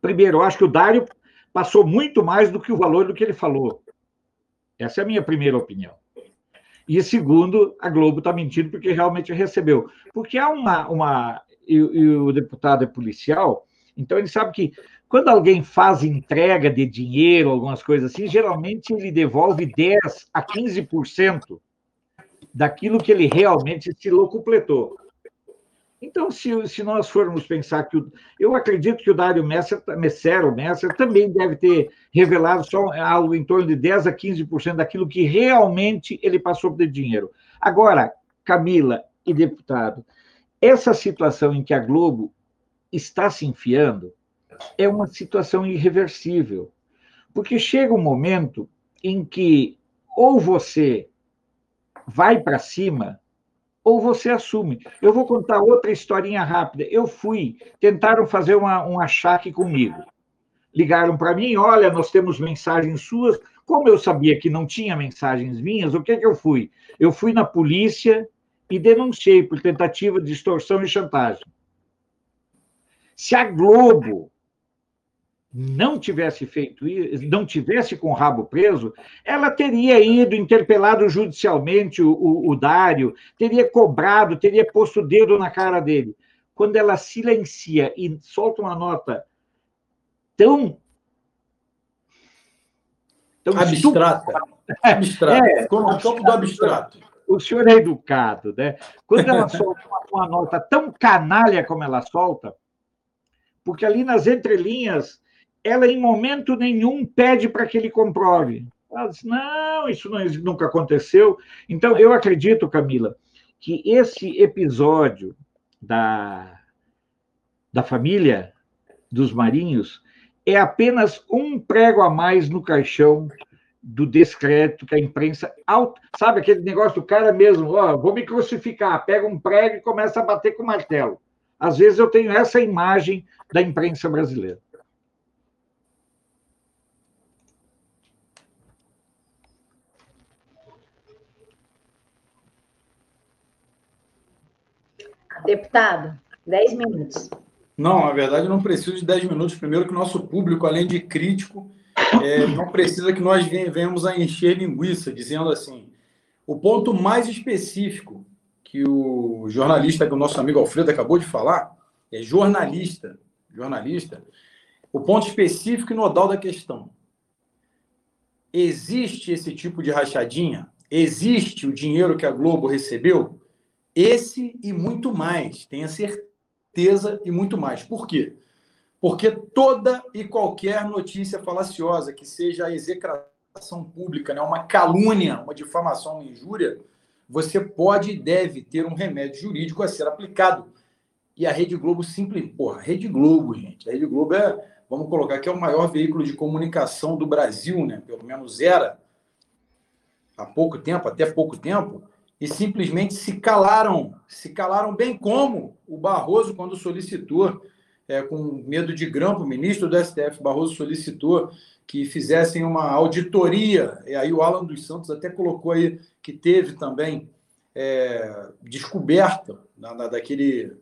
Primeiro, eu acho que o Dário passou muito mais do que o valor do que ele falou. Essa é a minha primeira opinião. E segundo, a Globo está mentindo porque realmente recebeu. Porque há uma, uma e, e o deputado é policial, então ele sabe que quando alguém faz entrega de dinheiro, algumas coisas assim, geralmente ele devolve 10 a 15% daquilo que ele realmente se locupletou. Então, se, se nós formos pensar que. O, eu acredito que o Dário Messer, Messer, o Messer, também deve ter revelado só algo em torno de 10 a 15% daquilo que realmente ele passou de dinheiro. Agora, Camila e deputado, essa situação em que a Globo está se enfiando é uma situação irreversível, porque chega um momento em que ou você vai para cima ou você assume. Eu vou contar outra historinha rápida. Eu fui, tentaram fazer uma, um achaque comigo. Ligaram para mim, olha, nós temos mensagens suas. Como eu sabia que não tinha mensagens minhas, o que, que eu fui? Eu fui na polícia e denunciei por tentativa de extorsão e chantagem. Se a Globo não tivesse feito isso, não tivesse com o rabo preso, ela teria ido, interpelado judicialmente o, o, o Dário, teria cobrado, teria posto o dedo na cara dele. Quando ela silencia e solta uma nota tão. tão abstrata. Abstrata. É, Ficou no campo do abstrato o senhor é educado, né? Quando ela solta uma, uma, nota tão canalha como ela solta, porque ali nas entrelinhas, ela em momento nenhum pede para que ele comprove. Ela diz, não, isso não, nunca aconteceu. Então, eu acredito, Camila, que esse episódio da, da família dos marinhos é apenas um prego a mais no caixão do descrédito que a imprensa. Sabe aquele negócio do cara mesmo, vou me crucificar, pega um prego e começa a bater com o martelo. Às vezes eu tenho essa imagem da imprensa brasileira. Deputado, dez minutos. Não, na verdade, não preciso de dez minutos. Primeiro, que o nosso público, além de crítico, é, não precisa que nós venhamos a encher linguiça, dizendo assim. O ponto mais específico que o jornalista, que o nosso amigo Alfredo acabou de falar, é jornalista. Jornalista. O ponto específico e nodal da questão. Existe esse tipo de rachadinha? Existe o dinheiro que a Globo recebeu? Esse e muito mais, tenha certeza e muito mais. Por quê? Porque toda e qualquer notícia falaciosa, que seja a execração pública, né, uma calúnia, uma difamação, uma injúria, você pode e deve ter um remédio jurídico a ser aplicado. E a Rede Globo simplesmente. Porra, Rede Globo, gente. A Rede Globo é, vamos colocar que é o maior veículo de comunicação do Brasil, né? Pelo menos era há pouco tempo, até pouco tempo e simplesmente se calaram, se calaram bem como o Barroso, quando solicitou, é, com medo de grampo, o ministro do STF, Barroso solicitou que fizessem uma auditoria, e aí o Alan dos Santos até colocou aí que teve também é, descoberta na, na, daquele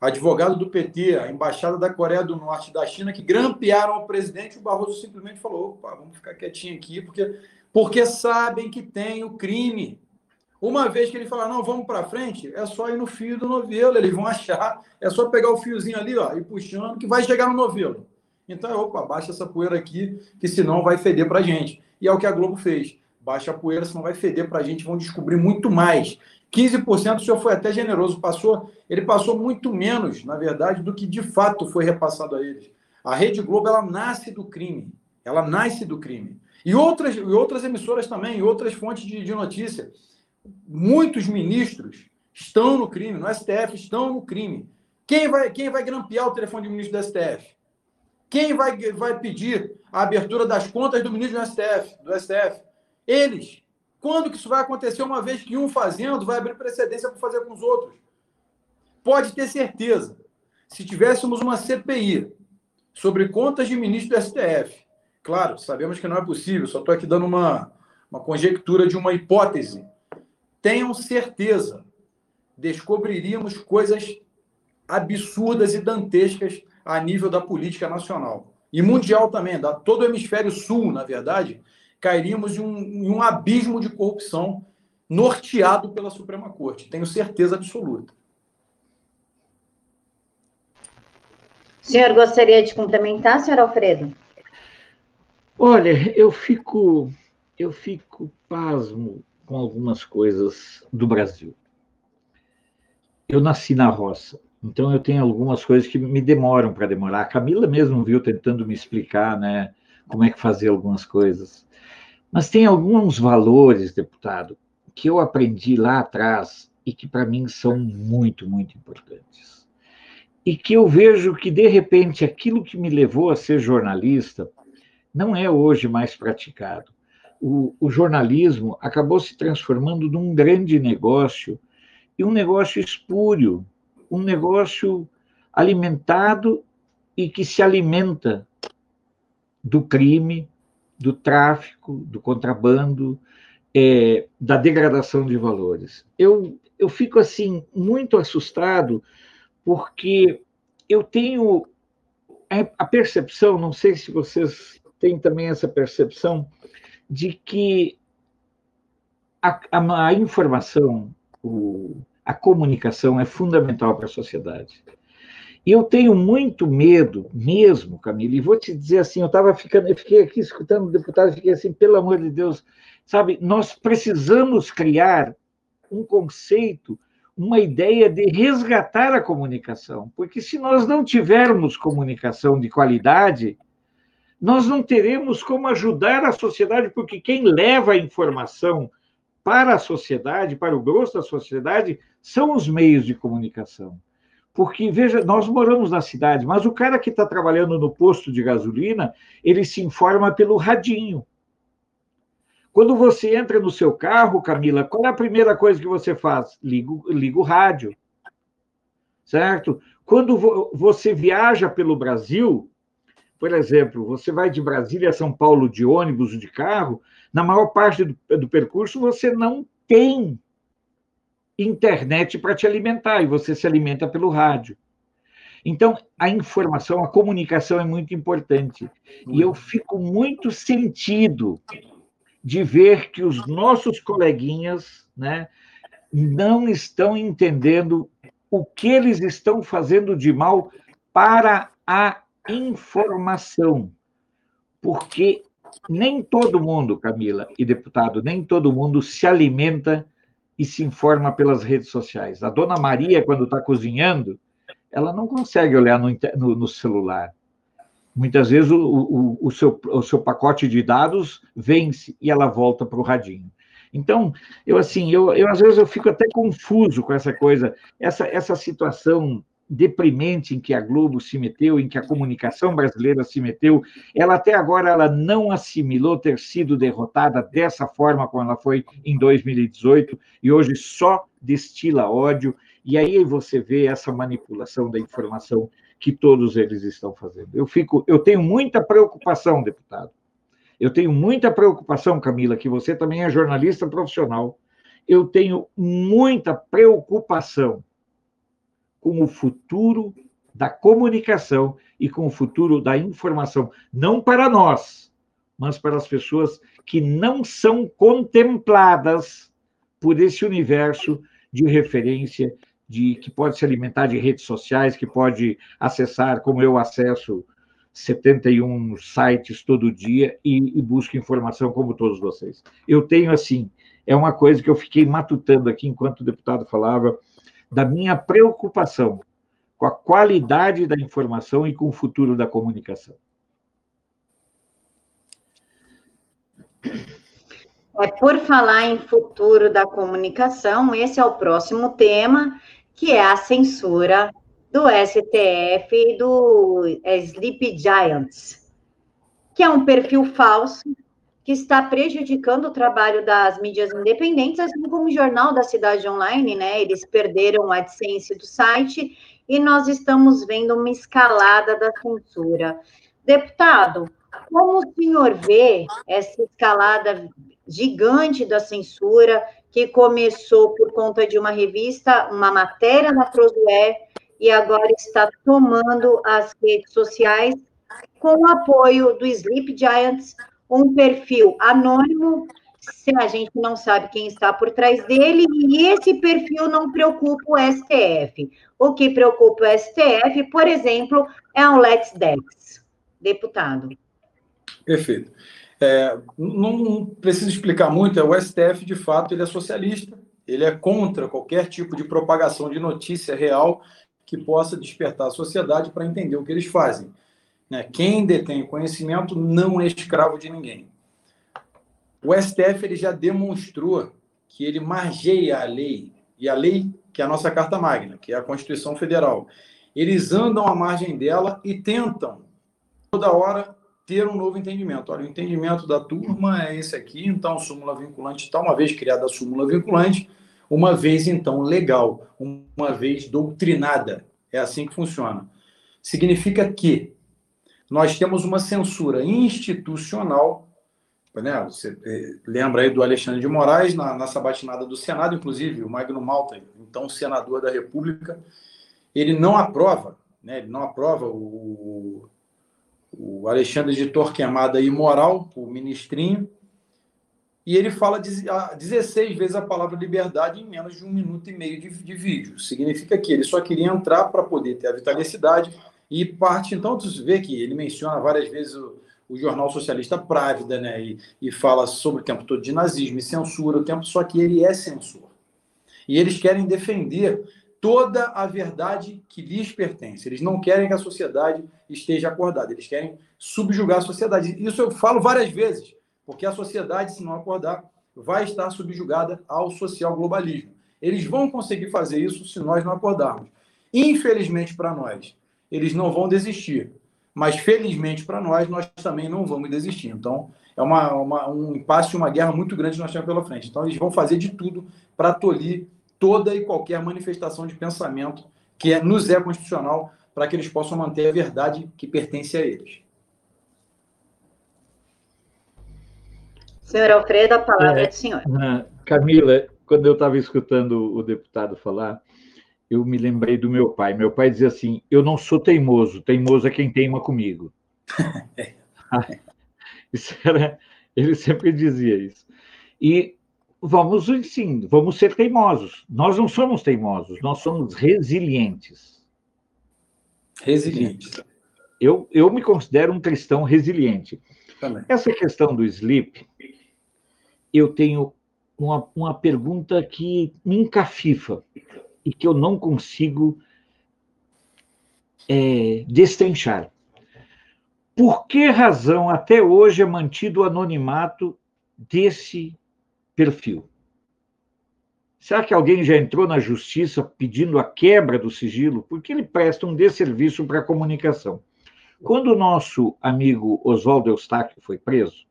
advogado do PT, a embaixada da Coreia do Norte da China, que grampearam o presidente, o Barroso simplesmente falou, vamos ficar quietinho aqui, porque, porque sabem que tem o crime, uma vez que ele falar, não, vamos para frente, é só ir no fio do novelo, eles vão achar, é só pegar o fiozinho ali, ó, e puxando, que vai chegar no novelo. Então, opa, baixa essa poeira aqui, que senão vai feder para a gente. E é o que a Globo fez. Baixa a poeira, senão vai feder para a gente, vão descobrir muito mais. 15% o senhor foi até generoso, passou, ele passou muito menos, na verdade, do que de fato foi repassado a eles. A Rede Globo, ela nasce do crime. Ela nasce do crime. E outras, e outras emissoras também, outras fontes de, de notícia muitos ministros estão no crime, no STF estão no crime. Quem vai, quem vai grampear o telefone do ministro do STF? Quem vai, vai pedir a abertura das contas do ministro do STF, do STF? Eles. Quando que isso vai acontecer? Uma vez que um fazendo, vai abrir precedência para fazer com os outros. Pode ter certeza. Se tivéssemos uma CPI sobre contas de ministro do STF, claro, sabemos que não é possível, só estou aqui dando uma, uma conjectura de uma hipótese tenham certeza, descobriríamos coisas absurdas e dantescas a nível da política nacional e mundial também, da todo o hemisfério sul, na verdade, cairíamos em um, em um abismo de corrupção norteado pela Suprema Corte. Tenho certeza absoluta. O senhor gostaria de complementar, senhor Alfredo? Olha, eu fico, eu fico pasmo com algumas coisas do Brasil. Eu nasci na roça, então eu tenho algumas coisas que me demoram para demorar. A Camila mesmo viu tentando me explicar, né, como é que fazer algumas coisas. Mas tem alguns valores, deputado, que eu aprendi lá atrás e que para mim são muito, muito importantes. E que eu vejo que, de repente, aquilo que me levou a ser jornalista não é hoje mais praticado o, o jornalismo acabou se transformando num grande negócio e um negócio espúrio, um negócio alimentado e que se alimenta do crime, do tráfico, do contrabando, é, da degradação de valores. Eu, eu fico assim muito assustado porque eu tenho a percepção, não sei se vocês têm também essa percepção, de que a, a, a informação, o, a comunicação é fundamental para a sociedade. E eu tenho muito medo mesmo, Camila, e vou te dizer assim, eu estava ficando, eu fiquei aqui escutando o deputado fiquei assim, pelo amor de Deus, sabe, nós precisamos criar um conceito, uma ideia de resgatar a comunicação, porque se nós não tivermos comunicação de qualidade, nós não teremos como ajudar a sociedade, porque quem leva a informação para a sociedade, para o grosso da sociedade, são os meios de comunicação. Porque, veja, nós moramos na cidade, mas o cara que está trabalhando no posto de gasolina, ele se informa pelo radinho. Quando você entra no seu carro, Camila, qual é a primeira coisa que você faz? Liga, liga o rádio. Certo? Quando você viaja pelo Brasil, por exemplo, você vai de Brasília a São Paulo de ônibus ou de carro, na maior parte do, do percurso você não tem internet para te alimentar, e você se alimenta pelo rádio. Então, a informação, a comunicação é muito importante. E eu fico muito sentido de ver que os nossos coleguinhas né, não estão entendendo o que eles estão fazendo de mal para a informação. Porque nem todo mundo, Camila e deputado, nem todo mundo se alimenta e se informa pelas redes sociais. A dona Maria, quando está cozinhando, ela não consegue olhar no, no, no celular. Muitas vezes o, o, o, seu, o seu pacote de dados vence e ela volta para o radinho. Então, eu assim, eu, eu às vezes eu fico até confuso com essa coisa, essa, essa situação deprimente em que a Globo se meteu, em que a comunicação brasileira se meteu, ela até agora ela não assimilou ter sido derrotada dessa forma como ela foi em 2018 e hoje só destila ódio e aí você vê essa manipulação da informação que todos eles estão fazendo. Eu fico, eu tenho muita preocupação, deputado. Eu tenho muita preocupação, Camila, que você também é jornalista profissional. Eu tenho muita preocupação com o futuro da comunicação e com o futuro da informação, não para nós, mas para as pessoas que não são contempladas por esse universo de referência de que pode se alimentar de redes sociais, que pode acessar, como eu acesso 71 sites todo dia e, e busco informação como todos vocês. Eu tenho assim, é uma coisa que eu fiquei matutando aqui enquanto o deputado falava, da minha preocupação com a qualidade da informação e com o futuro da comunicação. É, por falar em futuro da comunicação, esse é o próximo tema, que é a censura do STF e do Sleep Giants, que é um perfil falso que está prejudicando o trabalho das mídias independentes, assim como o Jornal da Cidade Online, né? Eles perderam a AdSense do site e nós estamos vendo uma escalada da censura. Deputado, como o senhor vê essa escalada gigante da censura que começou por conta de uma revista, uma matéria na Prosué e agora está tomando as redes sociais com o apoio do Sleep Giants, um perfil anônimo, se a gente não sabe quem está por trás dele, e esse perfil não preocupa o STF. O que preocupa o STF, por exemplo, é o Let's Dex, deputado. Perfeito. É, não, não preciso explicar muito, é o STF, de fato, ele é socialista, ele é contra qualquer tipo de propagação de notícia real que possa despertar a sociedade para entender o que eles fazem. Né? Quem detém conhecimento não é escravo de ninguém. O STF ele já demonstrou que ele margeia a lei, e a lei que é a nossa Carta Magna, que é a Constituição Federal. Eles andam à margem dela e tentam, toda hora, ter um novo entendimento. Olha, o entendimento da turma é esse aqui, então, súmula vinculante está, uma vez criada a súmula vinculante, uma vez, então, legal, uma vez doutrinada. É assim que funciona. Significa que nós temos uma censura institucional. Né? Você eh, lembra aí do Alexandre de Moraes, na, na sabatinada do Senado, inclusive, o Magno Malta, então senador da República, ele não aprova, né? ele não aprova o, o Alexandre de Torquemada imoral, o ministrinho, e ele fala 16 vezes a palavra liberdade em menos de um minuto e meio de, de vídeo. Significa que ele só queria entrar para poder ter a vitalicidade, e parte, então, você vê que ele menciona várias vezes o, o jornal socialista Právida, né? E, e, fala sobre o tempo todo de nazismo e censura, o tempo, só que ele é censor. E eles querem defender toda a verdade que lhes pertence. Eles não querem que a sociedade esteja acordada, eles querem subjugar a sociedade. Isso eu falo várias vezes, porque a sociedade, se não acordar, vai estar subjugada ao social globalismo. Eles vão conseguir fazer isso se nós não acordarmos. Infelizmente para nós, eles não vão desistir. Mas felizmente para nós, nós também não vamos desistir. Então, é uma, uma, um impasse, uma guerra muito grande que nós temos pela frente. Então, eles vão fazer de tudo para tolir toda e qualquer manifestação de pensamento que é, nos é constitucional para que eles possam manter a verdade que pertence a eles. Senhor Alfredo, a palavra é, é do senhor. Camila, quando eu estava escutando o deputado falar, eu me lembrei do meu pai. Meu pai dizia assim: Eu não sou teimoso, teimoso é quem teima comigo. era, ele sempre dizia isso. E vamos, sim, vamos ser teimosos. Nós não somos teimosos, nós somos resilientes. Resilientes. Eu, eu me considero um cristão resiliente. Também. Essa questão do sleep, eu tenho uma, uma pergunta que me encafifa e que eu não consigo é, destrinchar. Por que razão até hoje é mantido o anonimato desse perfil? Será que alguém já entrou na justiça pedindo a quebra do sigilo? Porque ele presta um desserviço para a comunicação. Quando o nosso amigo Oswaldo Eustáquio foi preso,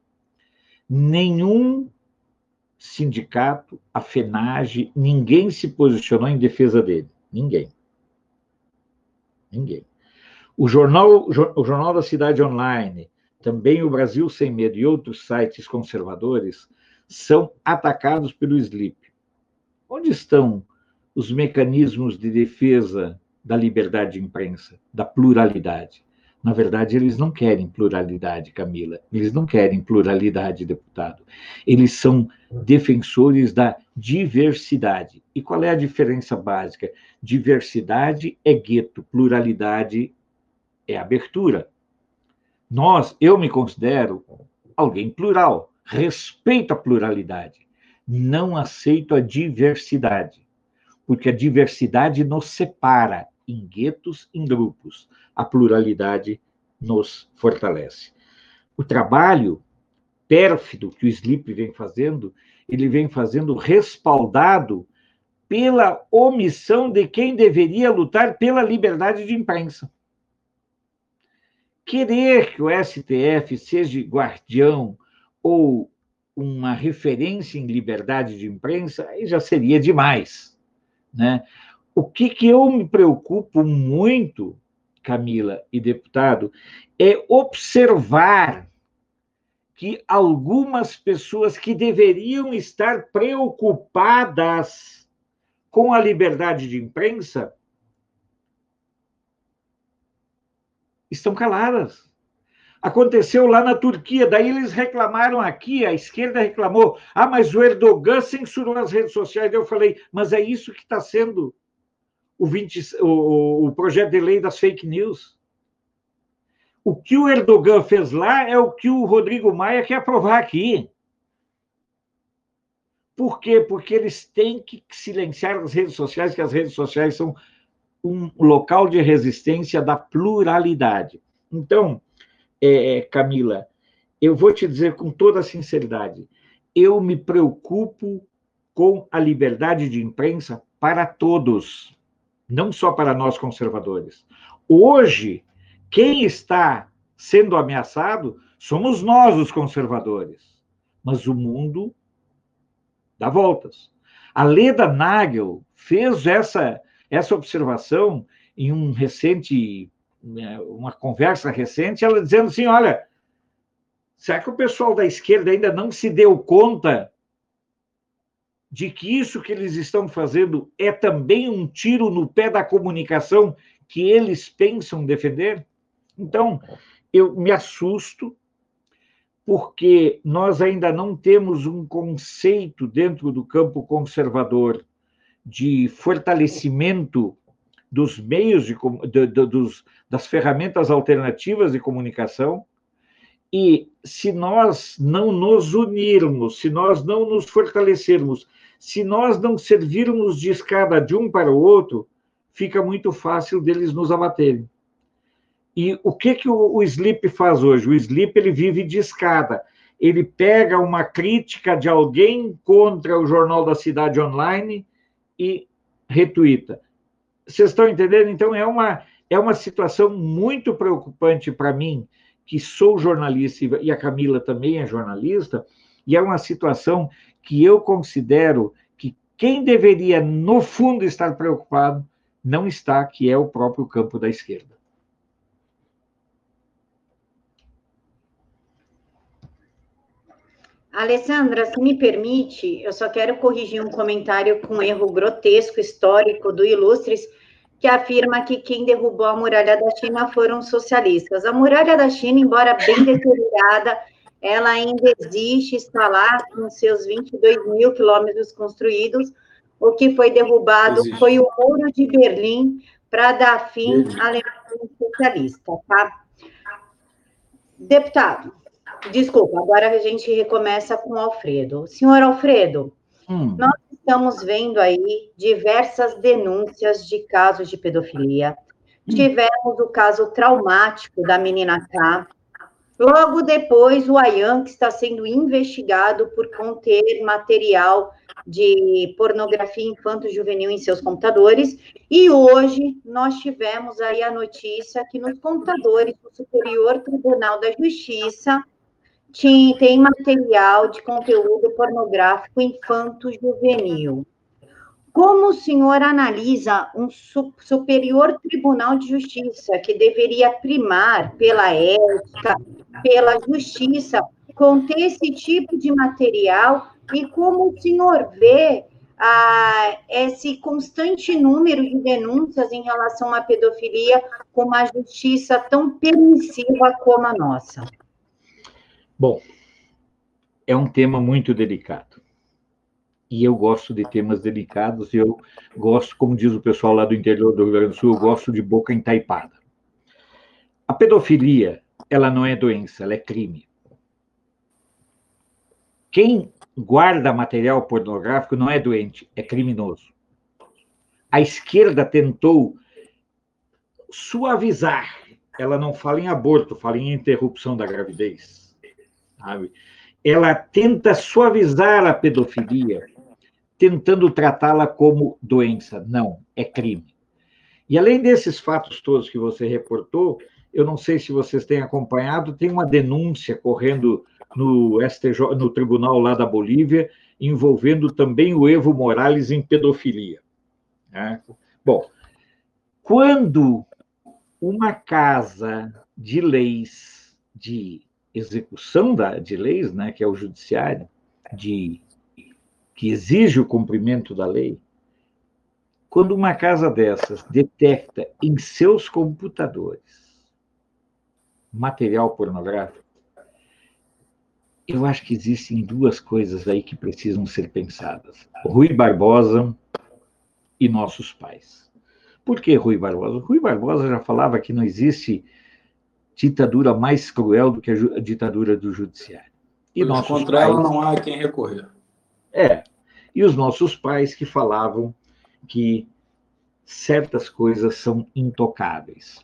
nenhum sindicato, a FENAGE, ninguém se posicionou em defesa dele. Ninguém. Ninguém. O jornal, o jornal da Cidade Online, também o Brasil Sem Medo e outros sites conservadores são atacados pelo SLIP. Onde estão os mecanismos de defesa da liberdade de imprensa, da pluralidade? Na verdade, eles não querem pluralidade, Camila. Eles não querem pluralidade, deputado. Eles são defensores da diversidade. E qual é a diferença básica? Diversidade é gueto, pluralidade é abertura. Nós, eu me considero alguém plural, respeito a pluralidade, não aceito a diversidade, porque a diversidade nos separa em guetos, em grupos a pluralidade nos fortalece. O trabalho pérfido que o Sleep vem fazendo, ele vem fazendo respaldado pela omissão de quem deveria lutar pela liberdade de imprensa. Querer que o STF seja guardião ou uma referência em liberdade de imprensa, aí já seria demais. Né? O que, que eu me preocupo muito Camila e deputado, é observar que algumas pessoas que deveriam estar preocupadas com a liberdade de imprensa estão caladas. Aconteceu lá na Turquia, daí eles reclamaram aqui, a esquerda reclamou, ah, mas o Erdogan censurou as redes sociais. Eu falei, mas é isso que está sendo o, 20, o, o projeto de lei das fake news. O que o Erdogan fez lá é o que o Rodrigo Maia quer aprovar aqui. Por quê? Porque eles têm que silenciar as redes sociais, que as redes sociais são um local de resistência da pluralidade. Então, é, Camila, eu vou te dizer com toda sinceridade, eu me preocupo com a liberdade de imprensa para todos não só para nós conservadores. Hoje, quem está sendo ameaçado somos nós, os conservadores. Mas o mundo dá voltas. A Leda Nagel fez essa, essa observação em um recente, né, uma conversa recente, ela dizendo assim: olha, será que o pessoal da esquerda ainda não se deu conta de que isso que eles estão fazendo é também um tiro no pé da comunicação que eles pensam defender? Então, eu me assusto, porque nós ainda não temos um conceito dentro do campo conservador de fortalecimento dos meios de, de, de, dos, das ferramentas alternativas de comunicação. E se nós não nos unirmos, se nós não nos fortalecermos se nós não servirmos de escada de um para o outro, fica muito fácil deles nos abaterem. E o que, que o, o Sleep faz hoje? O Sleep ele vive de escada. Ele pega uma crítica de alguém contra o Jornal da Cidade Online e retuita. Vocês estão entendendo? Então, é uma, é uma situação muito preocupante para mim, que sou jornalista e a Camila também é jornalista, e é uma situação que eu considero que quem deveria, no fundo, estar preocupado não está, que é o próprio campo da esquerda. Alessandra, se me permite, eu só quero corrigir um comentário com um erro grotesco histórico do Ilustres, que afirma que quem derrubou a muralha da China foram socialistas. A muralha da China, embora bem deteriorada, ela ainda existe, está lá com seus 22 mil quilômetros construídos. O que foi derrubado existe. foi o Muro de Berlim para dar fim à Alemanha socialista, tá? Deputado, Desculpa, agora a gente recomeça com o Alfredo. Senhor Alfredo, hum. nós estamos vendo aí diversas denúncias de casos de pedofilia. Hum. Tivemos o caso traumático da menina K. Logo depois, o Ayan, que está sendo investigado por conter material de pornografia infanto-juvenil em seus computadores. E hoje nós tivemos aí a notícia que nos computadores do Superior Tribunal da Justiça tem material de conteúdo pornográfico infanto-juvenil. Como o senhor analisa um superior tribunal de justiça que deveria primar pela ética, pela justiça, conter esse tipo de material e como o senhor vê ah, esse constante número de denúncias em relação à pedofilia com uma justiça tão permissiva como a nossa? Bom, é um tema muito delicado. E eu gosto de temas delicados, eu gosto, como diz o pessoal lá do interior do Rio Grande do Sul, eu gosto de boca entaipada. A pedofilia, ela não é doença, ela é crime. Quem guarda material pornográfico não é doente, é criminoso. A esquerda tentou suavizar, ela não fala em aborto, fala em interrupção da gravidez sabe? Ela tenta suavizar a pedofilia, tentando tratá-la como doença. Não, é crime. E além desses fatos todos que você reportou, eu não sei se vocês têm acompanhado, tem uma denúncia correndo no STJ, no tribunal lá da Bolívia, envolvendo também o Evo Morales em pedofilia. Né? Bom, quando uma casa de leis de execução da, de leis, né, que é o judiciário, de, que exige o cumprimento da lei, quando uma casa dessas detecta em seus computadores material pornográfico, eu acho que existem duas coisas aí que precisam ser pensadas: Rui Barbosa e nossos pais. Por que Rui Barbosa? Rui Barbosa já falava que não existe ditadura mais cruel do que a, ditadura do judiciário. E nós contra pais, ela não há quem recorrer. É. E os nossos pais que falavam que certas coisas são intocáveis.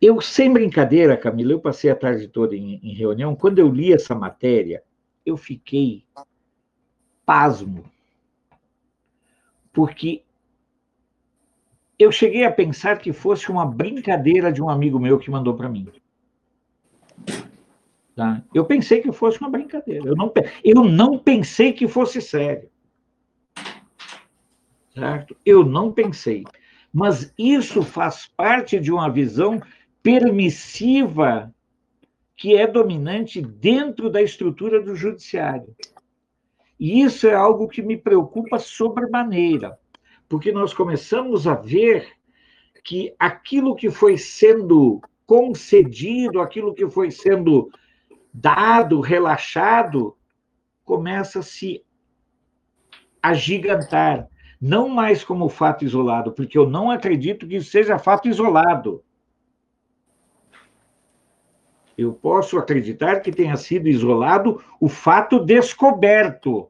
Eu, sem brincadeira, Camila, eu passei a tarde toda em, em reunião. Quando eu li essa matéria, eu fiquei pasmo. Porque eu cheguei a pensar que fosse uma brincadeira de um amigo meu que mandou para mim. Tá? Eu pensei que fosse uma brincadeira. Eu não, eu não pensei que fosse sério. Certo? Eu não pensei. Mas isso faz parte de uma visão permissiva que é dominante dentro da estrutura do judiciário. E isso é algo que me preocupa sobremaneira porque nós começamos a ver que aquilo que foi sendo concedido, aquilo que foi sendo dado, relaxado, começa a se agigantar, não mais como fato isolado, porque eu não acredito que seja fato isolado. Eu posso acreditar que tenha sido isolado o fato descoberto,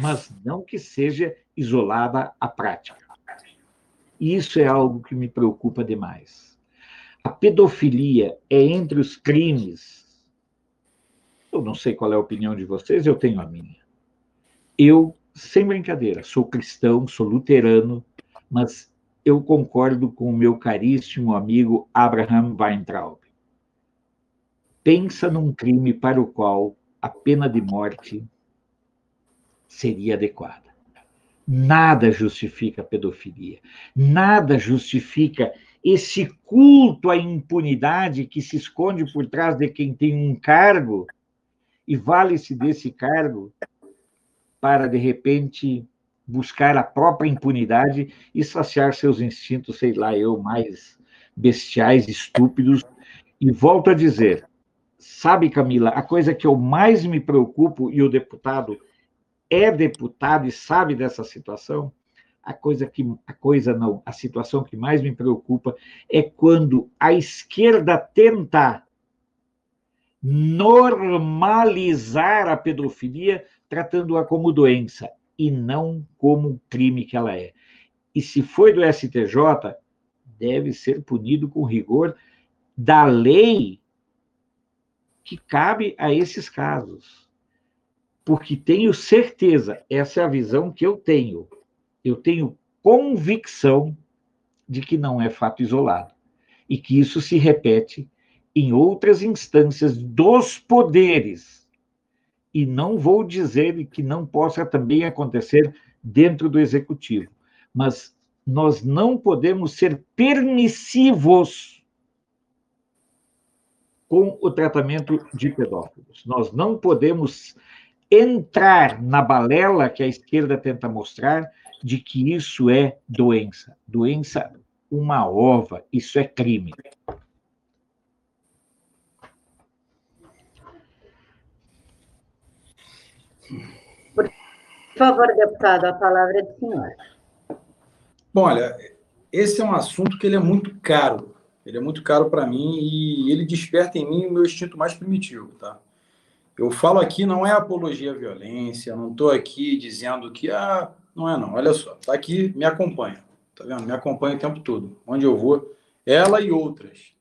mas não que seja isolada a prática. Isso é algo que me preocupa demais. A pedofilia é entre os crimes. Eu não sei qual é a opinião de vocês, eu tenho a minha. Eu, sem brincadeira, sou cristão, sou luterano, mas eu concordo com o meu caríssimo amigo Abraham Weintraub. Pensa num crime para o qual a pena de morte seria adequada. Nada justifica a pedofilia, nada justifica esse culto à impunidade que se esconde por trás de quem tem um cargo e vale-se desse cargo para, de repente, buscar a própria impunidade e saciar seus instintos, sei lá, eu, mais bestiais, estúpidos. E volto a dizer, sabe, Camila, a coisa que eu mais me preocupo, e o deputado é deputado e sabe dessa situação, a coisa que a coisa não, a situação que mais me preocupa é quando a esquerda tenta normalizar a pedofilia tratando-a como doença e não como crime que ela é. E se foi do STJ, deve ser punido com rigor da lei que cabe a esses casos. Porque tenho certeza, essa é a visão que eu tenho. Eu tenho convicção de que não é fato isolado e que isso se repete em outras instâncias dos poderes e não vou dizer que não possa também acontecer dentro do executivo, mas nós não podemos ser permissivos com o tratamento de pedófilos. Nós não podemos entrar na balela que a esquerda tenta mostrar de que isso é doença. Doença, uma ova, isso é crime. Por favor, deputado, a palavra é do senhor. Bom, olha, esse é um assunto que ele é muito caro. Ele é muito caro para mim e ele desperta em mim o meu instinto mais primitivo, tá? Eu falo aqui não é apologia à violência, não estou aqui dizendo que ah, não é não. Olha só, tá aqui, me acompanha, tá vendo? Me acompanha o tempo todo. Onde eu vou, ela e outras.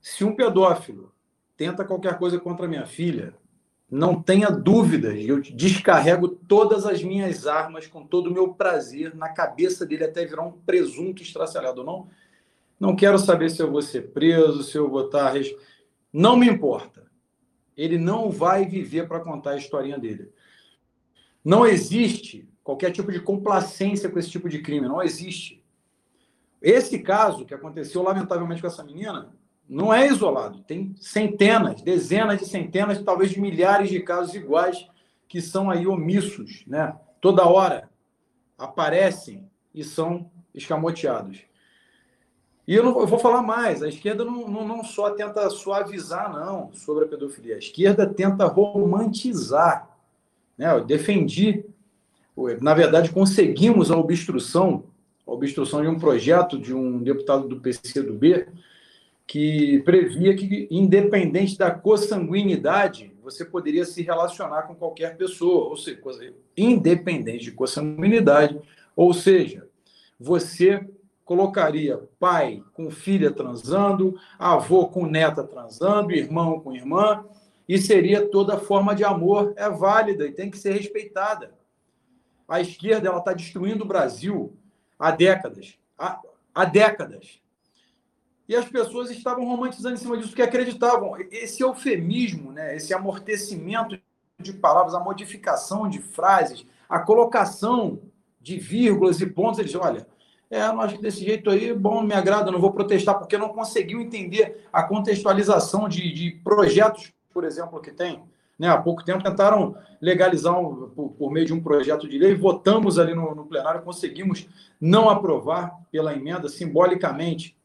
Se um pedófilo tenta qualquer coisa contra minha filha, não tenha dúvidas, eu descarrego todas as minhas armas com todo o meu prazer na cabeça dele até virar um presunto estraçalhado. não, não quero saber se eu vou ser preso, se eu vou estar. Não me importa. Ele não vai viver para contar a historinha dele. Não existe qualquer tipo de complacência com esse tipo de crime. Não existe. Esse caso que aconteceu, lamentavelmente, com essa menina, não é isolado, tem centenas, dezenas de centenas, talvez milhares de casos iguais que são aí omissos, né? Toda hora aparecem e são escamoteados. E eu, não, eu vou falar mais, a esquerda não, não, não só tenta suavizar, não, sobre a pedofilia, a esquerda tenta romantizar. Né? Eu defendi, na verdade, conseguimos a obstrução, a obstrução de um projeto de um deputado do PCdoB, que previa que, independente da consanguinidade, você poderia se relacionar com qualquer pessoa, ou seja, independente de consanguinidade, ou seja, você colocaria pai com filha transando, avô com neta transando, irmão com irmã, e seria toda forma de amor é válida e tem que ser respeitada. A esquerda ela está destruindo o Brasil há décadas, há, há décadas e as pessoas estavam romantizando em cima disso, porque acreditavam. Esse eufemismo, né, esse amortecimento de palavras, a modificação de frases, a colocação de vírgulas e pontos, eles olha, é, eu acho que desse jeito aí, bom, me agrada, não vou protestar, porque não conseguiu entender a contextualização de, de projetos, por exemplo, que tem. Né, há pouco tempo tentaram legalizar um, por, por, meio de um projeto de lei, votamos ali no, no plenário, conseguimos não aprovar pela emenda, simbolicamente,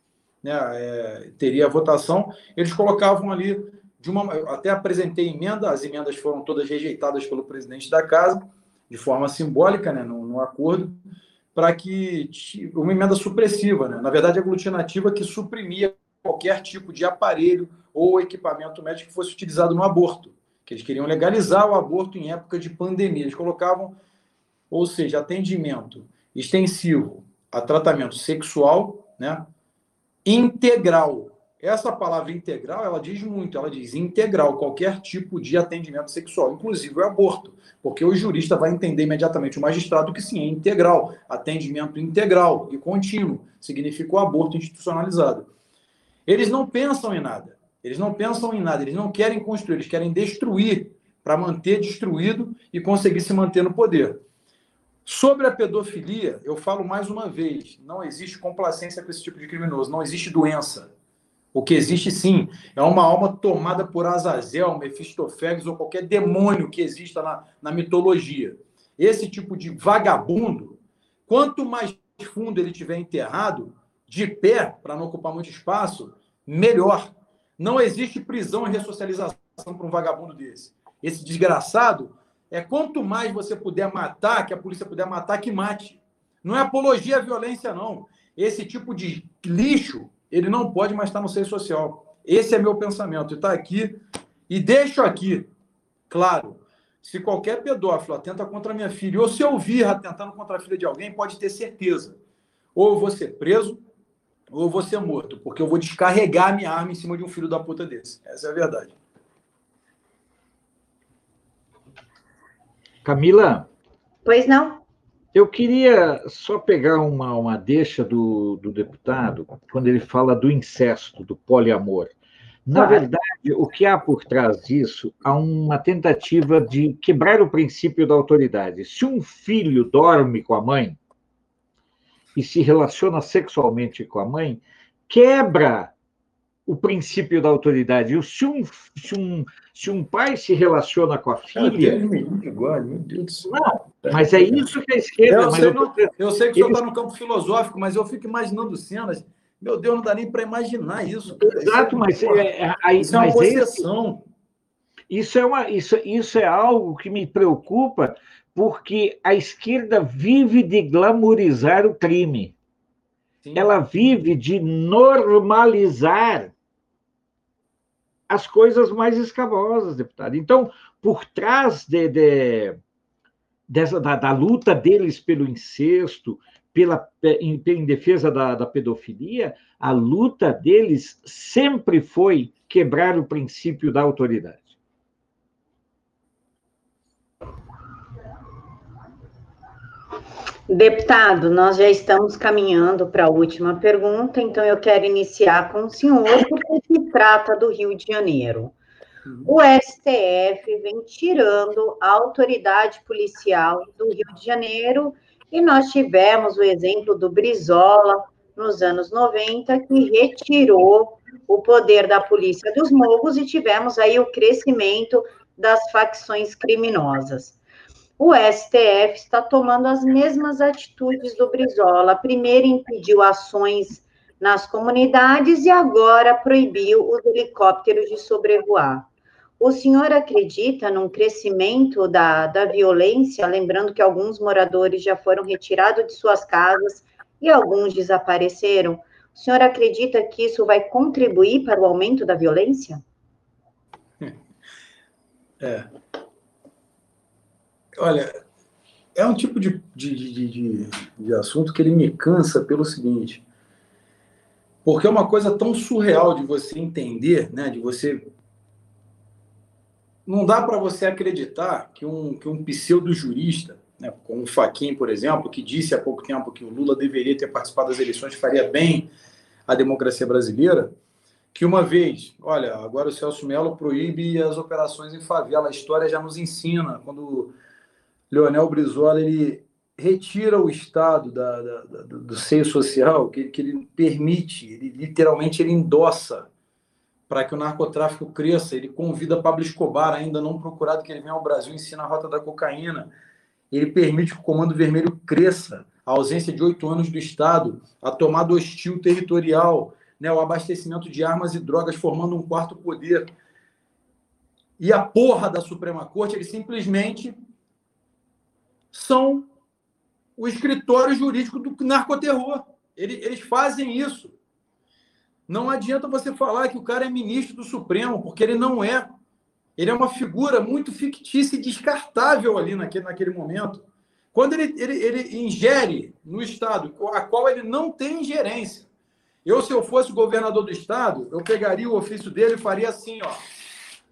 né, é, teria a votação, eles colocavam ali de uma. Até apresentei emenda, as emendas foram todas rejeitadas pelo presidente da casa, de forma simbólica, né, no, no acordo, para que. Uma emenda supressiva, né, na verdade, aglutinativa, que suprimia qualquer tipo de aparelho ou equipamento médico que fosse utilizado no aborto. Que eles queriam legalizar o aborto em época de pandemia. Eles colocavam, ou seja, atendimento extensivo a tratamento sexual, né? integral. essa palavra integral, ela diz muito, ela diz integral, qualquer tipo de atendimento sexual, inclusive o aborto, porque o jurista vai entender imediatamente, o magistrado, que sim, é integral, atendimento integral e contínuo, significa o aborto institucionalizado. Eles não pensam em nada, eles não pensam em nada, eles não querem construir, eles querem destruir para manter destruído e conseguir se manter no poder. Sobre a pedofilia, eu falo mais uma vez: não existe complacência com esse tipo de criminoso, não existe doença. O que existe sim é uma alma tomada por Azazel, Mefistoféles ou qualquer demônio que exista na, na mitologia. Esse tipo de vagabundo, quanto mais fundo ele tiver enterrado, de pé, para não ocupar muito espaço, melhor. Não existe prisão e ressocialização para um vagabundo desse. Esse desgraçado é quanto mais você puder matar, que a polícia puder matar, que mate. Não é apologia à violência, não. Esse tipo de lixo ele não pode mais estar no seio social. Esse é meu pensamento. Está aqui. E deixo aqui, claro, se qualquer pedófilo atenta contra minha filha, ou se eu vir atentando contra a filha de alguém, pode ter certeza. Ou eu vou ser preso, ou eu vou ser morto, porque eu vou descarregar a minha arma em cima de um filho da puta desse. Essa é a verdade. Camila? Pois não? Eu queria só pegar uma, uma deixa do, do deputado, quando ele fala do incesto, do poliamor. Na verdade, o que há por trás disso há uma tentativa de quebrar o princípio da autoridade. Se um filho dorme com a mãe e se relaciona sexualmente com a mãe, quebra o princípio da autoridade. Se um, se um, se um pai se relaciona com a filha. Agora, meu Deus do céu. Não, mas é isso que a esquerda. Eu, sei, eu, não, eu sei que o senhor está no campo filosófico, mas eu fico imaginando cenas. Meu Deus, não dá nem para imaginar isso. Cara. Exato, isso é, mas é, é, é, isso é uma possessão. Isso é, uma, isso, isso é algo que me preocupa, porque a esquerda vive de glamorizar o crime. Sim. Ela vive de normalizar as coisas mais escabosas, deputado. Então, por trás de, de dessa, da, da, luta deles pelo incesto, pela, em, em defesa da, da pedofilia, a luta deles sempre foi quebrar o princípio da autoridade. Deputado, nós já estamos caminhando para a última pergunta, então eu quero iniciar com o senhor, porque se trata do Rio de Janeiro. O STF vem tirando a autoridade policial do Rio de Janeiro, e nós tivemos o exemplo do Brizola nos anos 90, que retirou o poder da polícia dos morros, e tivemos aí o crescimento das facções criminosas o STF está tomando as mesmas atitudes do Brizola. Primeiro impediu ações nas comunidades e agora proibiu os helicópteros de sobrevoar. O senhor acredita num crescimento da, da violência? Lembrando que alguns moradores já foram retirados de suas casas e alguns desapareceram. O senhor acredita que isso vai contribuir para o aumento da violência? É, Olha, é um tipo de, de, de, de, assunto que ele me cansa pelo seguinte. Porque é uma coisa tão surreal de você entender, né? De você. Não dá para você acreditar que um, que um pseudo-jurista, né, como o Faquin, por exemplo, que disse há pouco tempo que o Lula deveria ter participado das eleições, faria bem à democracia brasileira, que uma vez, olha, agora o Celso Melo proíbe as operações em favela. A história já nos ensina, quando Leonel Brizola ele retira o Estado da, da, da, do seio social, que, que ele permite, ele literalmente ele endossa para que o narcotráfico cresça. Ele convida Pablo Escobar, ainda não procurado, que ele venha ao Brasil ensina a rota da cocaína. Ele permite que o Comando Vermelho cresça, a ausência de oito anos do Estado, a tomada hostil territorial, né, o abastecimento de armas e drogas formando um quarto poder. E a porra da Suprema Corte, ele simplesmente são o escritório jurídico do narcoterror. Eles fazem isso. Não adianta você falar que o cara é ministro do Supremo, porque ele não é. Ele é uma figura muito fictícia e descartável ali naquele, naquele momento. Quando ele, ele, ele ingere no Estado, a qual ele não tem ingerência, Eu, se eu fosse governador do estado, eu pegaria o ofício dele e faria assim, ó.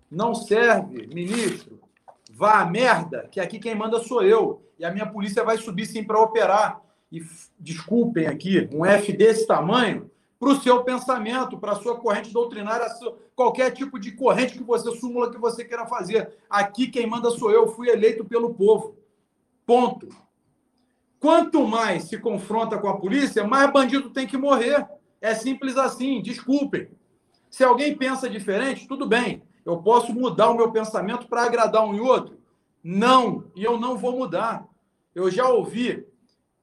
Não serve, ministro. Vá a merda, que aqui quem manda sou eu. E a minha polícia vai subir sim para operar. E desculpem aqui, um F desse tamanho, para o seu pensamento, para a sua corrente doutrinária, qualquer tipo de corrente que você, súmula que você queira fazer. Aqui quem manda sou eu, fui eleito pelo povo. Ponto. Quanto mais se confronta com a polícia, mais bandido tem que morrer. É simples assim, desculpem. Se alguém pensa diferente, tudo bem. Eu posso mudar o meu pensamento para agradar um e outro? Não, e eu não vou mudar. Eu já ouvi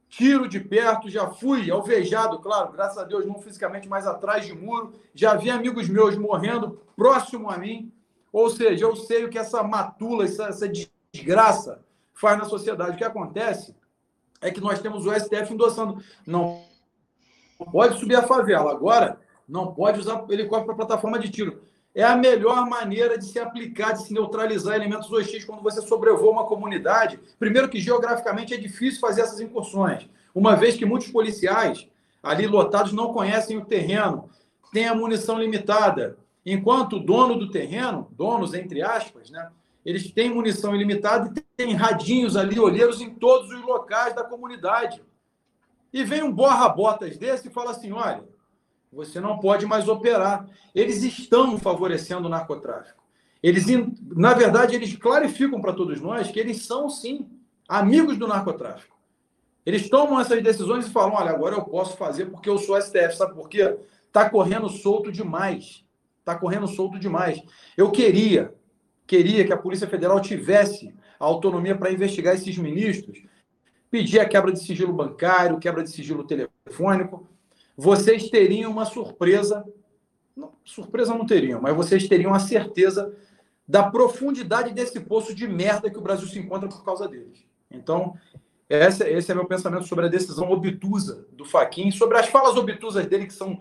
tiro de perto, já fui alvejado, claro, graças a Deus, não fisicamente, mas atrás de muro. Já vi amigos meus morrendo próximo a mim. Ou seja, eu sei o que essa matula, essa, essa desgraça faz na sociedade. O que acontece é que nós temos o STF endossando. Não pode subir a favela. Agora, não pode usar helicóptero para plataforma de tiro. É a melhor maneira de se aplicar, de se neutralizar elementos hostis quando você sobrevoa uma comunidade. Primeiro que geograficamente é difícil fazer essas incursões, uma vez que muitos policiais ali lotados não conhecem o terreno, têm a munição limitada, enquanto o dono do terreno, donos entre aspas, né, eles têm munição ilimitada e têm radinhos ali, olheiros em todos os locais da comunidade. E vem um borra-botas desse e fala assim: olha, você não pode mais operar. Eles estão favorecendo o narcotráfico. Eles, na verdade, eles clarificam para todos nós que eles são, sim, amigos do narcotráfico. Eles tomam essas decisões e falam: olha, agora eu posso fazer porque eu sou STF. Sabe por quê? Está correndo solto demais. Está correndo solto demais. Eu queria, queria que a Polícia Federal tivesse a autonomia para investigar esses ministros, pedir a quebra de sigilo bancário, quebra de sigilo telefônico, vocês teriam uma surpresa. Não, surpresa não teriam, mas vocês teriam a certeza da profundidade desse poço de merda que o Brasil se encontra por causa deles. Então, esse, esse é meu pensamento sobre a decisão obtusa do Faquin, sobre as falas obtusas dele, que são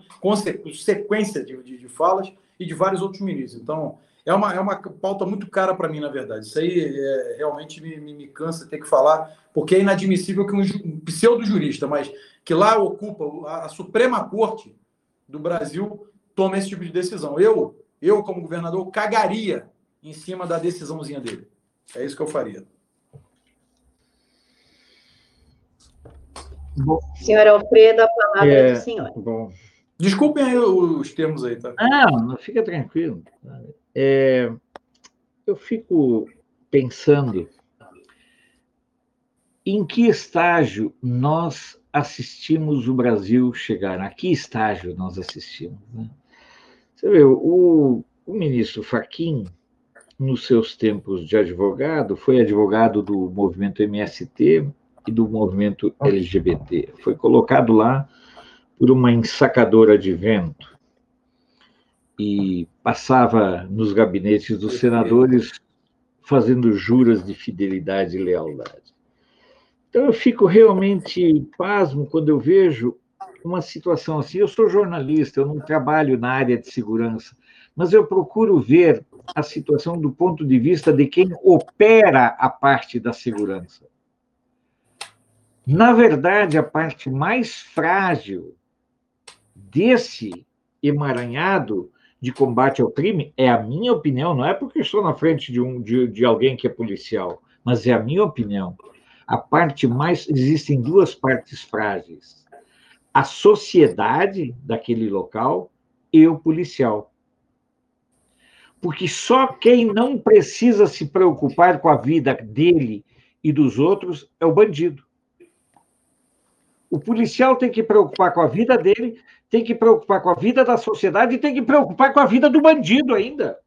sequência de, de, de falas, e de vários outros ministros. Então, é uma, é uma pauta muito cara para mim, na verdade. Isso aí é, realmente me, me, me, cansa ter que falar, porque é inadmissível que um, um pseudo-jurista, mas que lá ocupa a, a, Suprema Corte do Brasil, tome esse tipo de decisão. Eu, eu como governador, cagaria em cima da decisãozinha dele. É isso que eu faria. Bom, senhor Alfredo, a palavra é, é do senhor. Bom. Desculpem aí os termos aí, tá? Não, não fica tranquilo. É, eu fico pensando em que estágio nós assistimos o Brasil chegar. A que estágio nós assistimos? Né? Você vê, o, o ministro Faquim, nos seus tempos de advogado, foi advogado do movimento MST e do movimento LGBT. Foi colocado lá por uma ensacadora de vento e passava nos gabinetes dos senadores fazendo juras de fidelidade e lealdade. Então eu fico realmente pasmo quando eu vejo uma situação assim. Eu sou jornalista, eu não trabalho na área de segurança, mas eu procuro ver a situação do ponto de vista de quem opera a parte da segurança. Na verdade, a parte mais frágil desse emaranhado de combate ao crime, é a minha opinião, não é porque estou na frente de, um, de, de alguém que é policial, mas é a minha opinião. A parte mais. Existem duas partes frágeis: a sociedade daquele local e o policial. Porque só quem não precisa se preocupar com a vida dele e dos outros é o bandido. O policial tem que preocupar com a vida dele, tem que preocupar com a vida da sociedade e tem que preocupar com a vida do bandido ainda.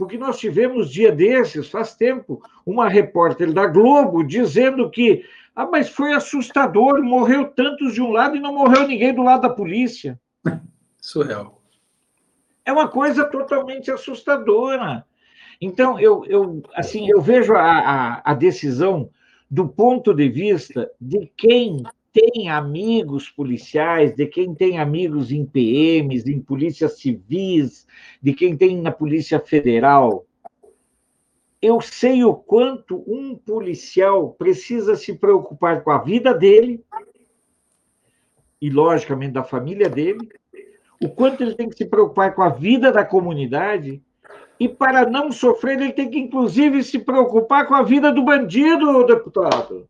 Porque nós tivemos dia desses, faz tempo, uma repórter da Globo dizendo que ah, mas foi assustador, morreu tantos de um lado e não morreu ninguém do lado da polícia. Surreal. É uma coisa totalmente assustadora. Então, eu, eu, assim, eu vejo a, a, a decisão do ponto de vista de quem tem amigos policiais, de quem tem amigos em PMs, em polícias civis, de quem tem na Polícia Federal. Eu sei o quanto um policial precisa se preocupar com a vida dele, e, logicamente, da família dele, o quanto ele tem que se preocupar com a vida da comunidade, e para não sofrer, ele tem que, inclusive, se preocupar com a vida do bandido, deputado.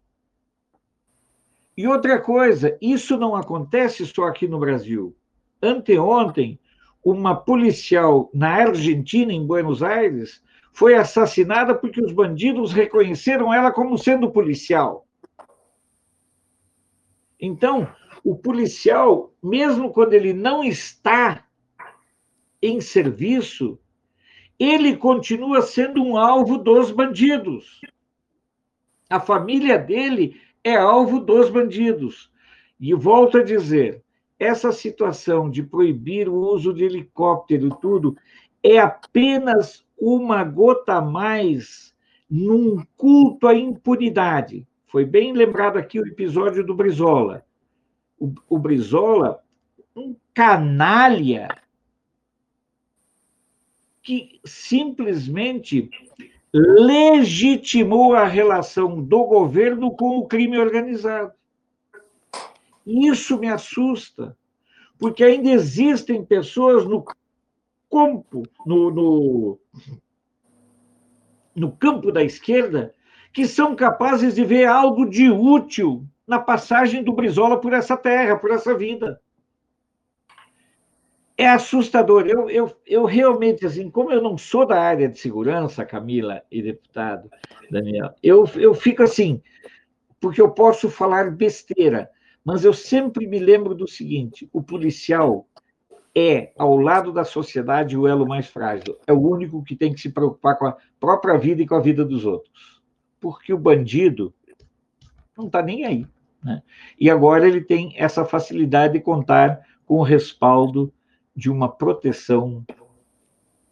E outra coisa, isso não acontece só aqui no Brasil. Anteontem, uma policial na Argentina, em Buenos Aires, foi assassinada porque os bandidos reconheceram ela como sendo policial. Então, o policial, mesmo quando ele não está em serviço, ele continua sendo um alvo dos bandidos. A família dele é alvo dos bandidos. E volto a dizer, essa situação de proibir o uso de helicóptero e tudo é apenas uma gota a mais num culto à impunidade. Foi bem lembrado aqui o episódio do Brizola. O, o Brizola, um canalha que simplesmente legitimou a relação do governo com o crime organizado. Isso me assusta, porque ainda existem pessoas no campo, no, no, no campo da esquerda, que são capazes de ver algo de útil na passagem do Brizola por essa terra, por essa vida. É assustador. Eu, eu, eu realmente, assim, como eu não sou da área de segurança, Camila e deputado Daniel, eu, eu fico assim, porque eu posso falar besteira, mas eu sempre me lembro do seguinte: o policial é, ao lado da sociedade, o elo mais frágil. É o único que tem que se preocupar com a própria vida e com a vida dos outros. Porque o bandido não está nem aí. Né? E agora ele tem essa facilidade de contar com o respaldo de uma proteção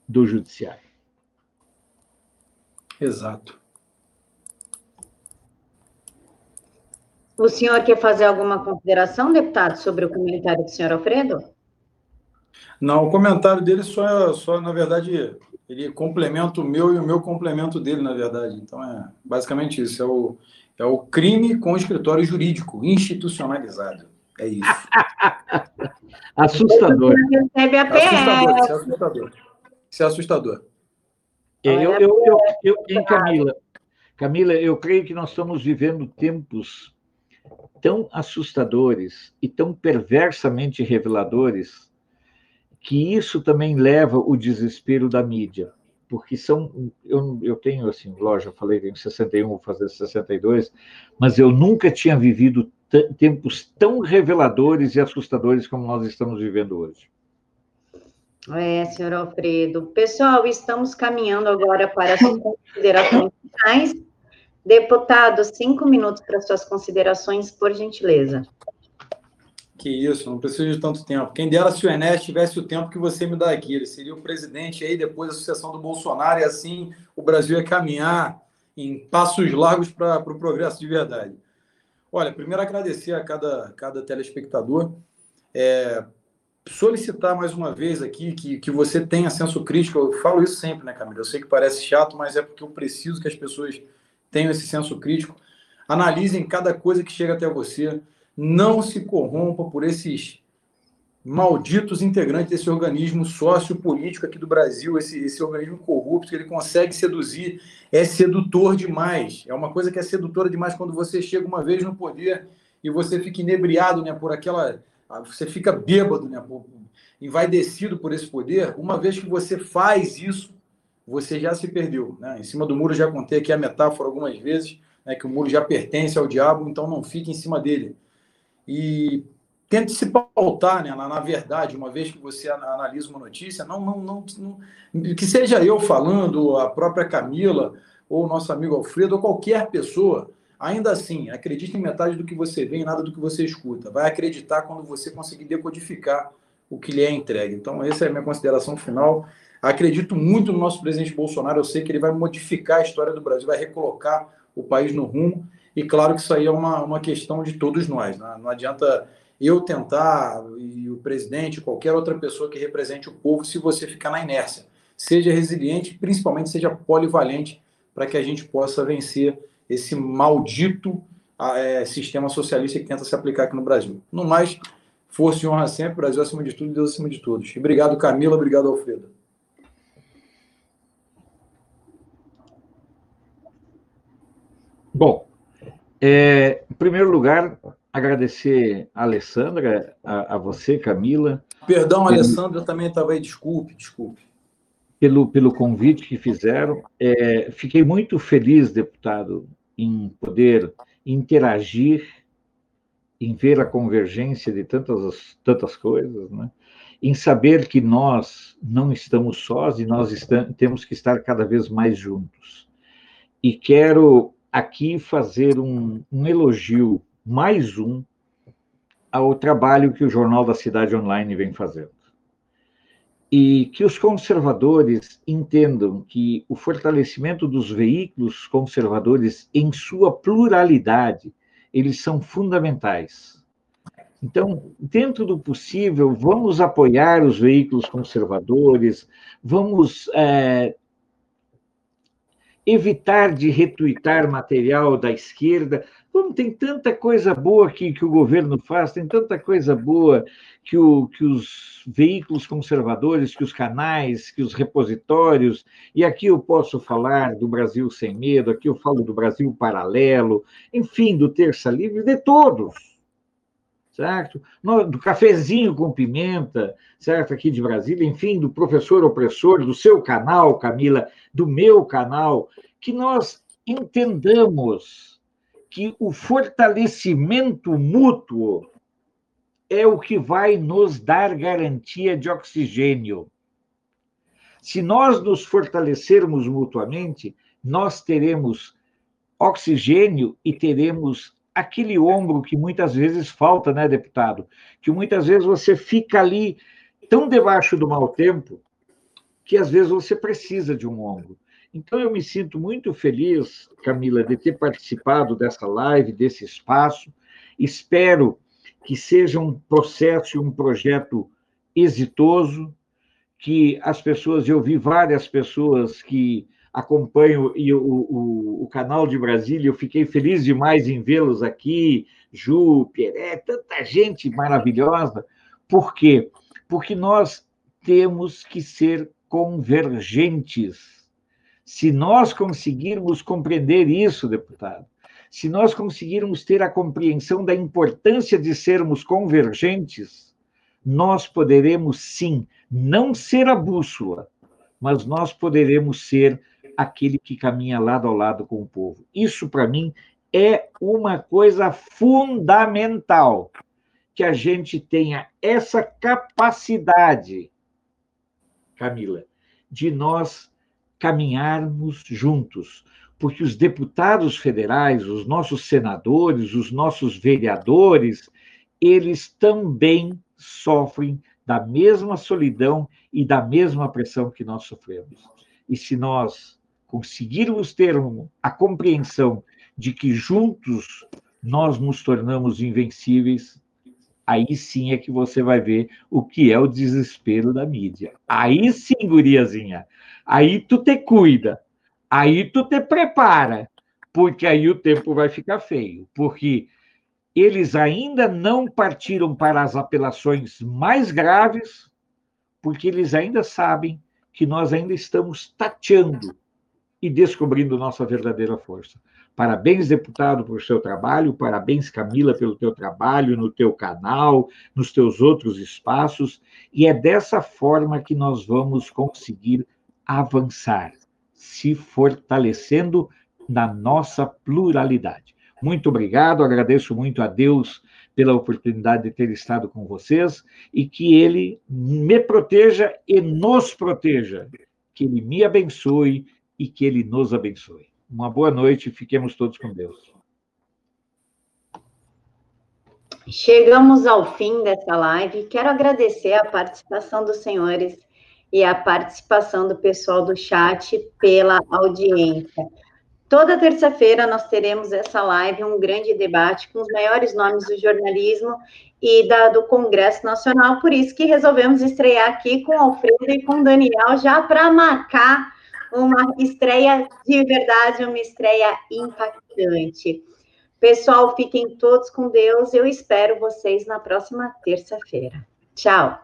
do judiciário. Exato. O senhor quer fazer alguma consideração, deputado, sobre o comentário do senhor Alfredo? Não, o comentário dele só, só na verdade, ele complementa o meu e o meu complemento dele, na verdade. Então, é basicamente isso. É o, é o crime com escritório jurídico institucionalizado. É isso. assustador. Recebe a é assustador. Isso é assustador. Isso é assustador. Eu, eu, eu, eu, eu, Camila, Camila, eu creio que nós estamos vivendo tempos tão assustadores e tão perversamente reveladores que isso também leva o desespero da mídia, porque são eu, eu tenho assim, lógico, eu falei tenho 61, vou fazer 62, mas eu nunca tinha vivido tempos tão reveladores e assustadores como nós estamos vivendo hoje. É, senhor Alfredo. Pessoal, estamos caminhando agora para as considerações finais. Deputado, cinco minutos para suas considerações, por gentileza. Que isso, não preciso de tanto tempo. Quem dera se o Enes tivesse o tempo que você me dá aqui. Ele seria o presidente aí depois da sucessão do Bolsonaro e assim o Brasil ia caminhar em passos largos para o pro progresso de verdade. Olha, primeiro agradecer a cada, cada telespectador. É, solicitar mais uma vez aqui que, que você tenha senso crítico. Eu falo isso sempre, né, Camila? Eu sei que parece chato, mas é porque eu preciso que as pessoas tenham esse senso crítico. Analisem cada coisa que chega até você não se corrompa por esses malditos integrantes desse organismo sociopolítico aqui do Brasil, esse, esse organismo corrupto que ele consegue seduzir, é sedutor demais. É uma coisa que é sedutora demais quando você chega uma vez no poder e você fica inebriado, né, por aquela, você fica bêbado, né, por, envaidecido por esse poder. Uma vez que você faz isso, você já se perdeu, né? Em cima do muro já contei aqui a metáfora algumas vezes, né, que o muro já pertence ao diabo, então não fique em cima dele e tente se pautar né, na, na, verdade, uma vez que você analisa uma notícia, não, não, não, não, que seja eu falando, a própria Camila, ou o nosso amigo Alfredo, ou qualquer pessoa, ainda assim, acredite em metade do que você vê e nada do que você escuta. Vai acreditar quando você conseguir decodificar o que lhe é entregue. Então, essa é a minha consideração final. Acredito muito no nosso presidente Bolsonaro, eu sei que ele vai modificar a história do Brasil, vai recolocar o país no rumo e claro que isso aí é uma, uma questão de todos nós. Né? Não adianta eu tentar, e o presidente, qualquer outra pessoa que represente o povo, se você ficar na inércia. Seja resiliente, principalmente seja polivalente, para que a gente possa vencer esse maldito é, sistema socialista que tenta se aplicar aqui no Brasil. No mais, Força e honra sempre, Brasil acima de tudo, Deus acima de todos. Obrigado, Camila, obrigado, Alfredo. Bom, é, em primeiro lugar, agradecer a Alessandra, a, a você, Camila. Perdão, a Alessandra também estava aí, desculpe, desculpe. Pelo, pelo convite que fizeram. É, fiquei muito feliz, deputado, em poder interagir, em ver a convergência de tantas, tantas coisas, né? em saber que nós não estamos sós e nós estamos, temos que estar cada vez mais juntos. E quero aqui fazer um, um elogio, mais um, ao trabalho que o Jornal da Cidade Online vem fazendo. E que os conservadores entendam que o fortalecimento dos veículos conservadores em sua pluralidade, eles são fundamentais. Então, dentro do possível, vamos apoiar os veículos conservadores, vamos é, evitar de retuitar material da esquerda. Como tem tanta coisa boa que, que o governo faz, tem tanta coisa boa que, o, que os veículos conservadores, que os canais, que os repositórios, e aqui eu posso falar do Brasil Sem Medo, aqui eu falo do Brasil Paralelo, enfim, do Terça Livre, de todos certo? do cafezinho com pimenta, certo? Aqui de Brasília, enfim, do professor opressor, do seu canal, Camila, do meu canal, que nós entendamos que o fortalecimento mútuo é o que vai nos dar garantia de oxigênio. Se nós nos fortalecermos mutuamente, nós teremos oxigênio e teremos aquele ombro que muitas vezes falta, né, deputado? Que muitas vezes você fica ali tão debaixo do mau tempo que às vezes você precisa de um ombro. Então eu me sinto muito feliz, Camila, de ter participado dessa live, desse espaço. Espero que seja um processo e um projeto exitoso, que as pessoas, eu vi várias pessoas que acompanho e o, o, o, canal de Brasília, eu fiquei feliz demais em vê-los aqui, Ju, Pieré, tanta gente maravilhosa. Por quê? Porque nós temos que ser convergentes. Se nós conseguirmos compreender isso, deputado, se nós conseguirmos ter a compreensão da importância de sermos convergentes, nós poderemos sim não ser a bússola, mas nós poderemos ser aquele que caminha lado a lado com o povo. Isso, para mim, é uma coisa fundamental que a gente tenha essa capacidade, Camila, de nós caminharmos juntos, porque os deputados federais, os nossos senadores, os nossos vereadores, eles também sofrem da mesma solidão e da mesma pressão que nós sofremos. E se nós conseguirmos ter a compreensão de que juntos nós nos tornamos invencíveis, aí sim é que você vai ver o que é o desespero da mídia. Aí sim, guriazinha, aí tu te cuida, aí tu te prepara, porque aí o tempo vai ficar feio, porque eles ainda não partiram para as apelações mais graves, porque eles ainda sabem que nós ainda estamos tateando e descobrindo nossa verdadeira força. Parabéns, deputado, por seu trabalho, parabéns, Camila, pelo teu trabalho no teu canal, nos teus outros espaços, e é dessa forma que nós vamos conseguir avançar, se fortalecendo na nossa pluralidade. Muito obrigado, agradeço muito a Deus pela oportunidade de ter estado com vocês e que Ele me proteja e nos proteja, que Ele me abençoe e que Ele nos abençoe. Uma boa noite fiquemos todos com Deus. Chegamos ao fim dessa live. Quero agradecer a participação dos senhores e a participação do pessoal do chat pela audiência. Toda terça-feira nós teremos essa live, um grande debate com os maiores nomes do jornalismo e da, do Congresso Nacional, por isso que resolvemos estrear aqui com o Alfredo e com o Daniel, já para marcar uma estreia de verdade, uma estreia impactante. Pessoal, fiquem todos com Deus. Eu espero vocês na próxima terça-feira. Tchau.